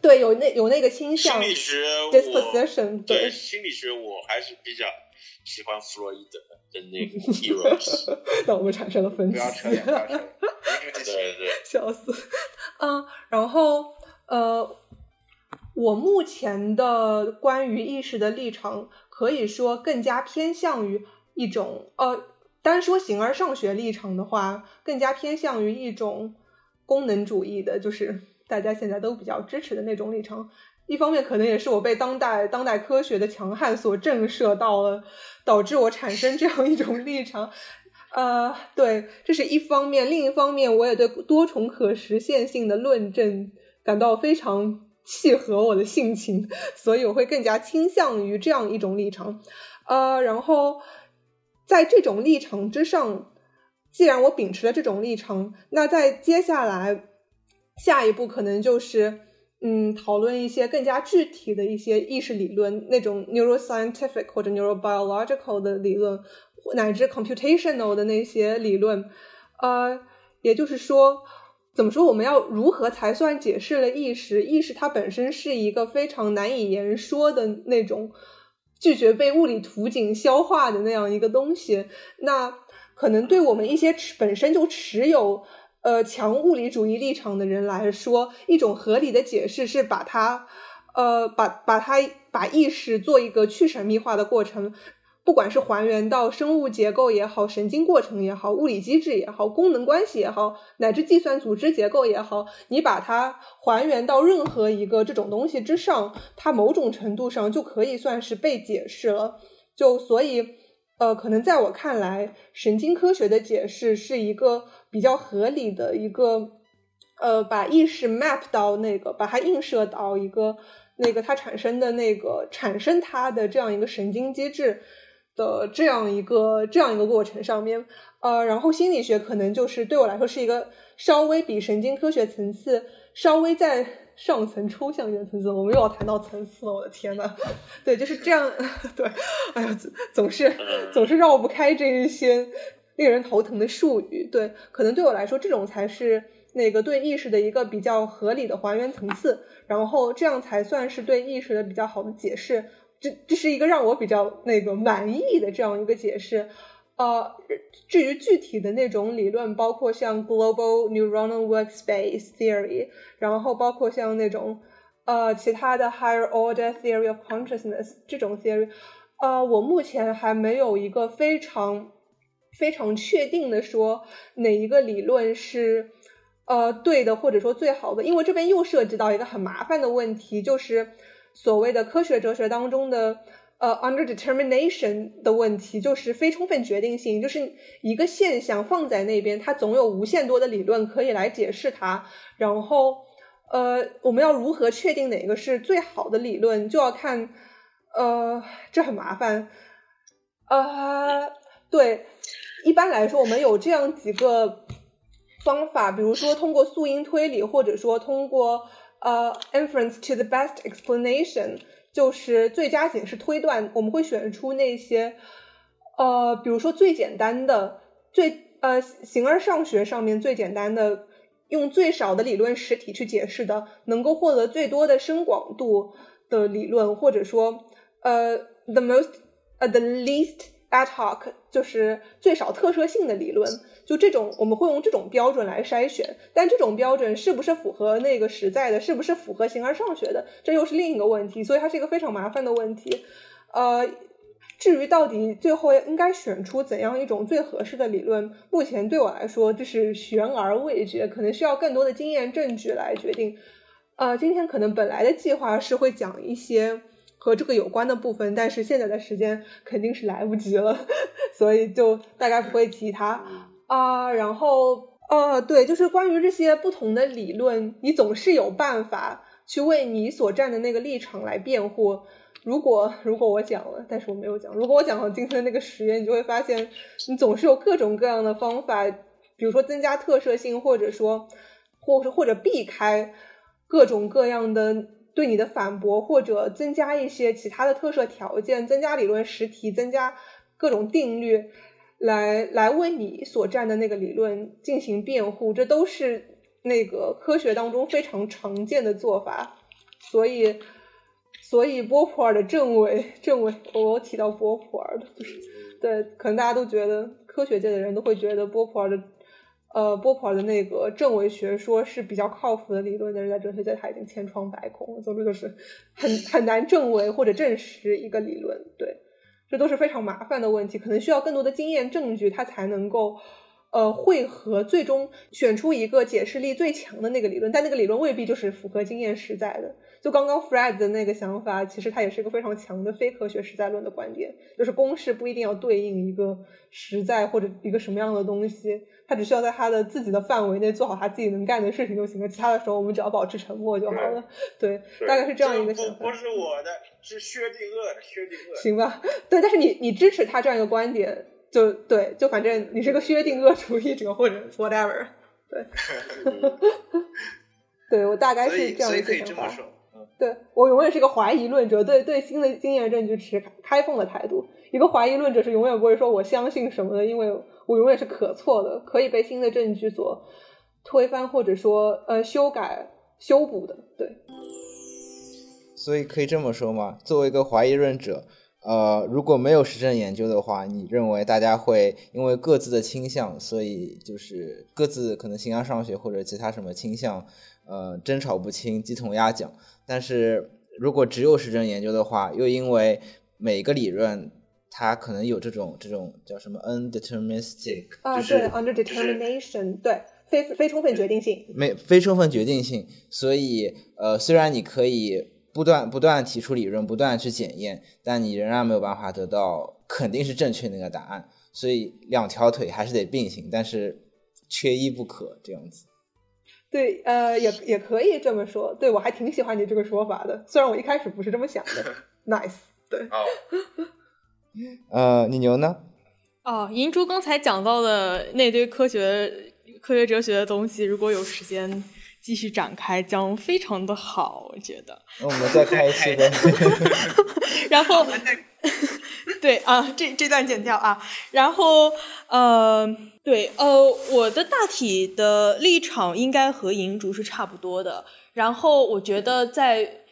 对，有那有那个倾向。心理学，disposition。对，心理学我还是比较喜欢弗洛伊德的那个 heroes。那我们产生了分歧。不要扯，不要扯。对对，笑死。嗯，然后呃，我目前的关于意识的立场，可以说更加偏向于一种呃，单说形而上学立场的话，更加偏向于一种功能主义的，就是大家现在都比较支持的那种立场。一方面可能也是我被当代当代科学的强悍所震慑到了，导致我产生这样一种立场。呃，对，这是一方面，另一方面，我也对多重可实现性的论证感到非常契合我的性情，所以我会更加倾向于这样一种立场。呃，然后在这种立场之上，既然我秉持了这种立场，那在接下来下一步可能就是，嗯，讨论一些更加具体的一些意识理论，那种 neuroscientific 或者 neurobiological 的理论，乃至 computational 的那些理论。呃，也就是说，怎么说？我们要如何才算解释了意识？意识它本身是一个非常难以言说的那种，拒绝被物理图景消化的那样一个东西。那可能对我们一些持本身就持有。呃，强物理主义立场的人来说，一种合理的解释是把它，呃，把把它把意识做一个去神秘化的过程，不管是还原到生物结构也好，神经过程也好，物理机制也好，功能关系也好，乃至计算组织结构也好，你把它还原到任何一个这种东西之上，它某种程度上就可以算是被解释了。就所以。呃，可能在我看来，神经科学的解释是一个比较合理的一个，呃，把意识 map 到那个，把它映射到一个那个它产生的那个产生它的这样一个神经机制的这样一个这样一个过程上面，呃，然后心理学可能就是对我来说是一个稍微比神经科学层次稍微在。上层抽象一点层次，我们又要谈到层次了，我的天呐，对，就是这样，对，哎呀，总是总是绕不开这一些令人头疼的术语，对，可能对我来说，这种才是那个对意识的一个比较合理的还原层次，然后这样才算是对意识的比较好的解释，这这是一个让我比较那个满意的这样一个解释。呃，至于具体的那种理论，包括像 Global Neuronal Workspace Theory，然后包括像那种呃其他的 Higher Order Theory of Consciousness 这种 theory，呃，我目前还没有一个非常非常确定的说哪一个理论是呃对的，或者说最好的，因为这边又涉及到一个很麻烦的问题，就是所谓的科学哲学当中的。呃，under determination 的问题就是非充分决定性，就是一个现象放在那边，它总有无限多的理论可以来解释它。然后，呃，我们要如何确定哪个是最好的理论，就要看，呃，这很麻烦。呃，对，一般来说，我们有这样几个方法，比如说通过素因推理，或者说通过呃 inference to the best explanation。就是最佳解释推断，我们会选出那些，呃，比如说最简单的、最呃形而上学上面最简单的，用最少的理论实体去解释的，能够获得最多的深广度的理论，或者说呃 the most 呃 the least ad hoc 就是最少特殊性的理论。就这种，我们会用这种标准来筛选，但这种标准是不是符合那个实在的，是不是符合形而上学的，这又是另一个问题，所以它是一个非常麻烦的问题。呃，至于到底最后应该选出怎样一种最合适的理论，目前对我来说就是悬而未决，可能需要更多的经验证据来决定。呃，今天可能本来的计划是会讲一些和这个有关的部分，但是现在的时间肯定是来不及了，所以就大概不会提它。啊，然后呃，对，就是关于这些不同的理论，你总是有办法去为你所站的那个立场来辩护。如果如果我讲了，但是我没有讲，如果我讲了今天那个实验，你就会发现，你总是有各种各样的方法，比如说增加特摄性，或者说，或者或者避开各种各样的对你的反驳，或者增加一些其他的特设条件，增加理论实体，增加各种定律。来来为你所站的那个理论进行辩护，这都是那个科学当中非常常见的做法。所以，所以波普尔的正伪正伪，我提到波普尔的，就是对，可能大家都觉得科学界的人都会觉得波普尔的呃波普尔的那个正伪学说是比较靠谱的理论，但是在哲学界他已经千疮百孔，总之就是很很难证伪或者证实一个理论，对。这都是非常麻烦的问题，可能需要更多的经验证据，它才能够呃汇合，最终选出一个解释力最强的那个理论。但那个理论未必就是符合经验实在的。就刚刚 Fred 的那个想法，其实它也是一个非常强的非科学实在论的观点，就是公式不一定要对应一个实在或者一个什么样的东西，他只需要在他的自己的范围内做好他自己能干的事情就行了。其他的时候我们只要保持沉默就好了。对，大概是这样一个想法。不是我的，是薛定谔的，薛定谔。行吧，对，但是你你支持他这样一个观点，就对，就反正你是个薛定谔主义者或者 whatever，对。对我大概是这样的一个想法。对我永远是一个怀疑论者，对对新的经验证据持开放的态度。一个怀疑论者是永远不会说我相信什么的，因为我永远是可错的，可以被新的证据所推翻或者说呃修改修补的。对。所以可以这么说吗？作为一个怀疑论者，呃，如果没有实证研究的话，你认为大家会因为各自的倾向，所以就是各自可能形而上学或者其他什么倾向，呃，争吵不清，鸡同鸭讲。但是如果只有实证研究的话，又因为每个理论它可能有这种这种叫什么 undeterministic，啊，对，under determination，对，非非充分决定性，没非充分决定性，所以呃，虽然你可以。不断不断提出理论，不断去检验，但你仍然没有办法得到肯定是正确那个答案，所以两条腿还是得并行，但是缺一不可这样子。对，呃，也也可以这么说。对我还挺喜欢你这个说法的，虽然我一开始不是这么想的。Nice，对。呃，你牛呢？哦，银珠刚才讲到的那堆科学、科学哲学的东西，如果有时间。继续展开将非常的好，我觉得。那我们再开一期吧。然后，对啊，这这段剪掉啊。然后，呃，对，呃，我的大体的立场应该和银竹是差不多的。然后，我觉得在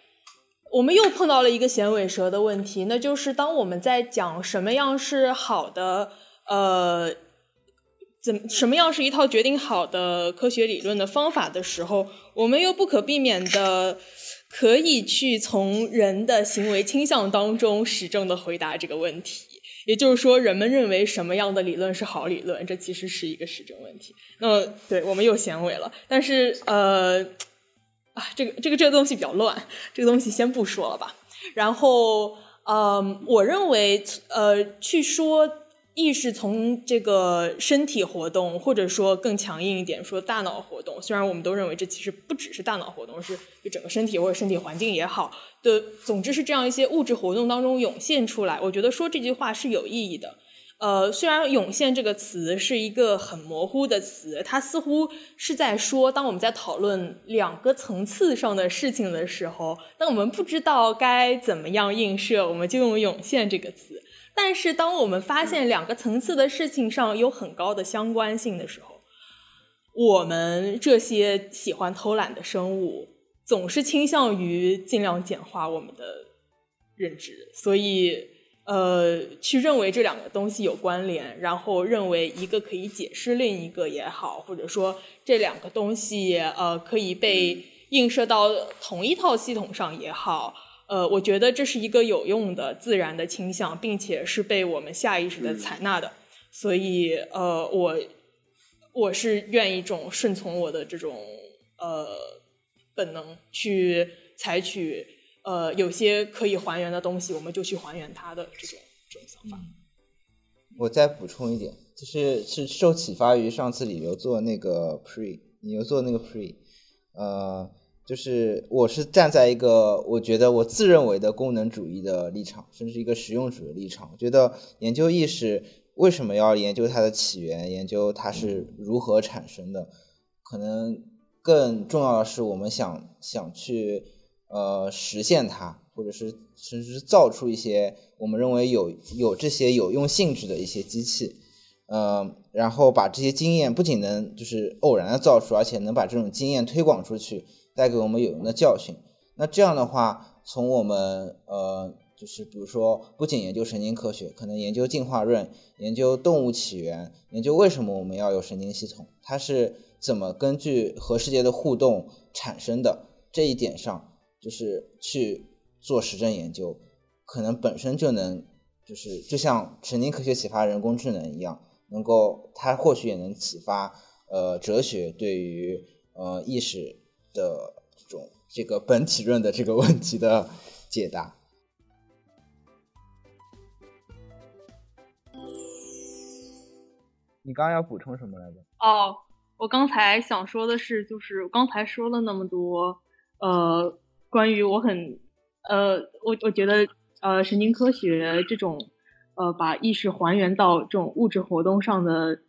我们又碰到了一个衔尾蛇的问题，那就是当我们在讲什么样是好的，呃。怎什么样是一套决定好的科学理论的方法的时候，我们又不可避免的可以去从人的行为倾向当中实证的回答这个问题。也就是说，人们认为什么样的理论是好理论，这其实是一个实证问题。那对我们又显尾了，但是呃啊，这个这个这个东西比较乱，这个东西先不说了吧。然后呃，我认为呃去说。意识从这个身体活动，或者说更强硬一点说大脑活动，虽然我们都认为这其实不只是大脑活动，是就整个身体或者身体环境也好的，总之是这样一些物质活动当中涌现出来。我觉得说这句话是有意义的。呃，虽然涌现这个词是一个很模糊的词，它似乎是在说，当我们在讨论两个层次上的事情的时候，当我们不知道该怎么样映射，我们就用涌现这个词。但是，当我们发现两个层次的事情上有很高的相关性的时候，我们这些喜欢偷懒的生物总是倾向于尽量简化我们的认知，所以，呃，去认为这两个东西有关联，然后认为一个可以解释另一个也好，或者说这两个东西呃可以被映射到同一套系统上也好。呃，我觉得这是一个有用的自然的倾向，并且是被我们下意识的采纳的，所以呃，我我是愿意一种顺从我的这种呃本能去采取呃有些可以还原的东西，我们就去还原它的这种这种想法。我再补充一点，就是是受启发于上次李刘做那个 pre，李刘做那个 pre，呃。就是我是站在一个我觉得我自认为的功能主义的立场，甚至一个实用主义的立场。我觉得研究意识为什么要研究它的起源，研究它是如何产生的，可能更重要的是我们想想去呃实现它，或者是甚至是造出一些我们认为有有这些有用性质的一些机器，嗯，然后把这些经验不仅能就是偶然的造出，而且能把这种经验推广出去。带给我们有用的教训。那这样的话，从我们呃，就是比如说，不仅研究神经科学，可能研究进化论、研究动物起源、研究为什么我们要有神经系统，它是怎么根据和世界的互动产生的这一点上，就是去做实证研究，可能本身就能，就是就像神经科学启发人工智能一样，能够它或许也能启发呃哲学对于呃意识。的这种这个本体论的这个问题的解答。你刚刚要补充什么来着？哦，我刚才想说的是，就是刚才说了那么多，呃，关于我很，呃，我我觉得，呃，神经科学这种，呃，把意识还原到这种物质活动上的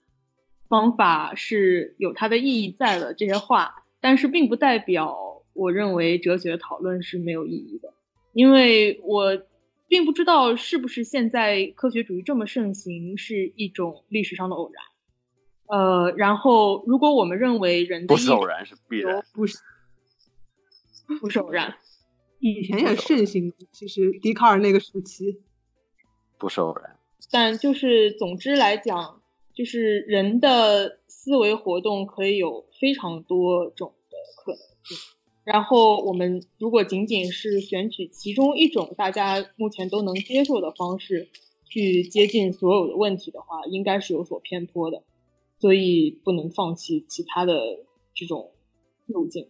方法是有它的意义在的。这些话。但是并不代表我认为哲学讨论是没有意义的，因为我并不知道是不是现在科学主义这么盛行是一种历史上的偶然。呃，然后如果我们认为人的不是偶然是必然，不是不是偶然，以前也盛行，其实笛卡尔那个时期。不是偶然，但就是总之来讲，就是人的思维活动可以有非常多种可能性。然后我们如果仅仅是选取其中一种大家目前都能接受的方式去接近所有的问题的话，应该是有所偏颇的。所以不能放弃其他的这种路径，